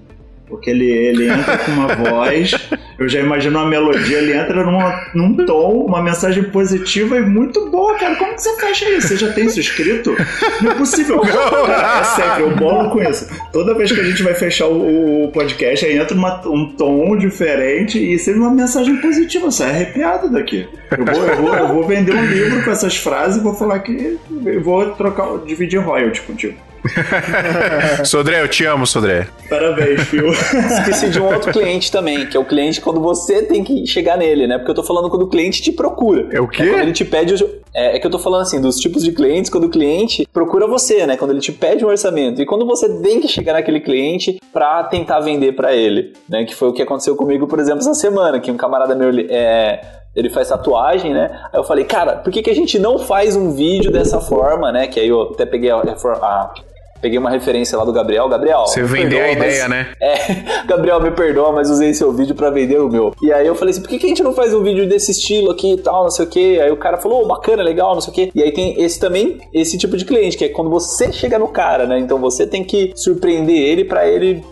Porque ele, ele entra com uma voz, eu já imagino uma melodia, ele entra numa, num tom, uma mensagem positiva e muito boa, cara. Como que você fecha isso? Você já tem isso escrito? Não é possível. Cara, é sério, eu bolo com isso. Toda vez que a gente vai fechar o, o podcast, aí entra uma- um tom diferente e sempre uma mensagem positiva. Sai arrepiado daqui. Eu vou, eu, vou, eu vou vender um livro com essas frases e vou falar que eu vou trocar, dividir royalty contigo. Sodré, eu te amo, Sodré. Parabéns, Phil. Esqueci de um outro cliente também, que é o cliente quando você tem que chegar nele, né? Porque eu tô falando quando o cliente te procura. É o quê? quando ele te pede. o- É, é que eu tô falando assim, dos tipos de clientes, quando o cliente procura você, né? Quando ele te pede um orçamento. E quando você tem que chegar naquele cliente pra tentar vender pra ele, né? Que foi o que aconteceu comigo, por exemplo, essa semana, que um camarada meu. ele, É, ele faz tatuagem, né? Aí eu falei, cara, por que, que a gente não faz um vídeo dessa forma, né? Que aí eu até peguei a, a- peguei uma referência lá do Gabriel. Gabriel. Você me vender a perdoa, mas- ideia, né? é, Gabriel, me perdoa, mas usei seu vídeo pra vender o meu. E aí eu falei assim, por que, que a gente não faz um vídeo desse estilo aqui e tal, não sei o que? Aí o cara falou, oh, bacana, legal, não sei o que. E aí tem esse também, esse tipo de cliente, que é quando você chega no cara, né? Então você tem que surpreender ele pra ele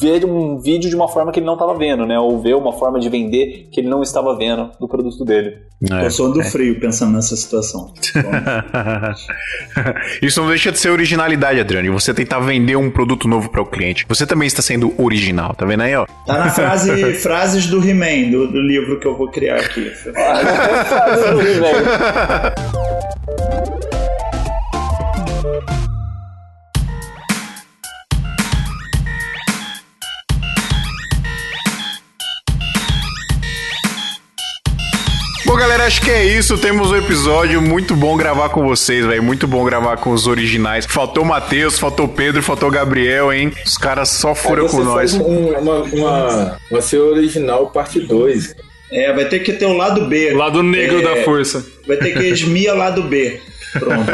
ver um vídeo de uma forma que ele não estava vendo, né? Ou ver uma forma de vender que ele não estava vendo do produto dele. É. Eu sou do frio pensando nessa situação. Isso não deixa de ser originalidade, Adriano. Você tentar vender um produto novo para o cliente. Você também está sendo original, tá vendo aí, ó? Tá na frase frases do He-Man, do, do livro que eu vou criar aqui. Bom, galera, acho que é isso. Temos um episódio muito bom gravar com vocês, velho. Muito bom gravar com os originais. Faltou o Matheus, faltou o Pedro, faltou o Gabriel, hein? Os caras só foram com nós. faz um- uma, uma, uma ser original parte 2. É, vai ter que ter o lado B. Lado negro É, da força. Vai ter que esmia lado B. Pronto.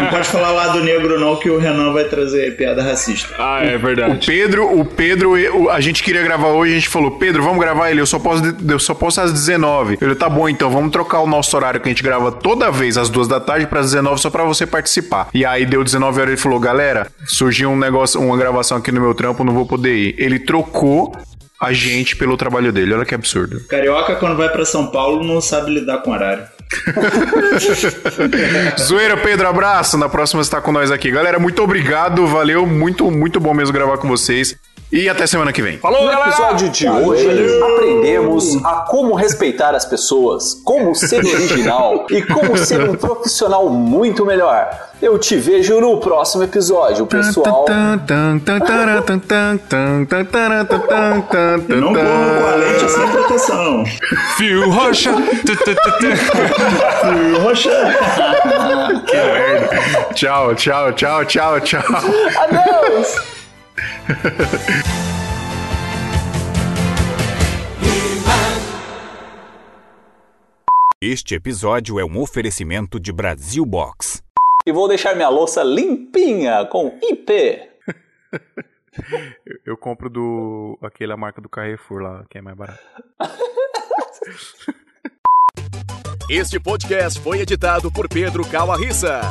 Não pode falar lado negro não, que o Renan vai trazer piada racista. Ah, é O verdade. Pedro, o Pedro, o- a gente queria gravar hoje, a gente falou, Pedro, vamos gravar ele, eu só posso, eu só posso às 19. Ele, tá bom, então vamos trocar o nosso horário que a gente grava toda vez às duas da tarde para 19 só para você participar. E aí deu 19 horas, ele falou, galera, surgiu um negócio, uma gravação aqui no meu trampo, não vou poder ir. Ele trocou a gente pelo trabalho dele, olha que absurdo. Carioca, quando vai pra São Paulo, não sabe lidar com horário. Zoeira, Pedro, abraço. Na próxima você tá com nós aqui. Galera, muito obrigado, valeu, muito, muito bom mesmo gravar com vocês. E até semana que vem. Falou, No episódio de hoje, aprendemos a como respeitar as pessoas, como ser original e como ser um profissional muito melhor. Eu te vejo no próximo episódio, pessoal. Não corra com a lente sem proteção. Fio tu, tu. Roxa. Que merda. Tchau, tchau, tchau, tchau, tchau. Adeus! Este episódio é um oferecimento de Brasil Box. E vou deixar minha louça limpinha com IP. Eu, eu compro do. aquela marca do Carrefour lá, que é mais barato. Este podcast foi editado por Pedro Calarissa.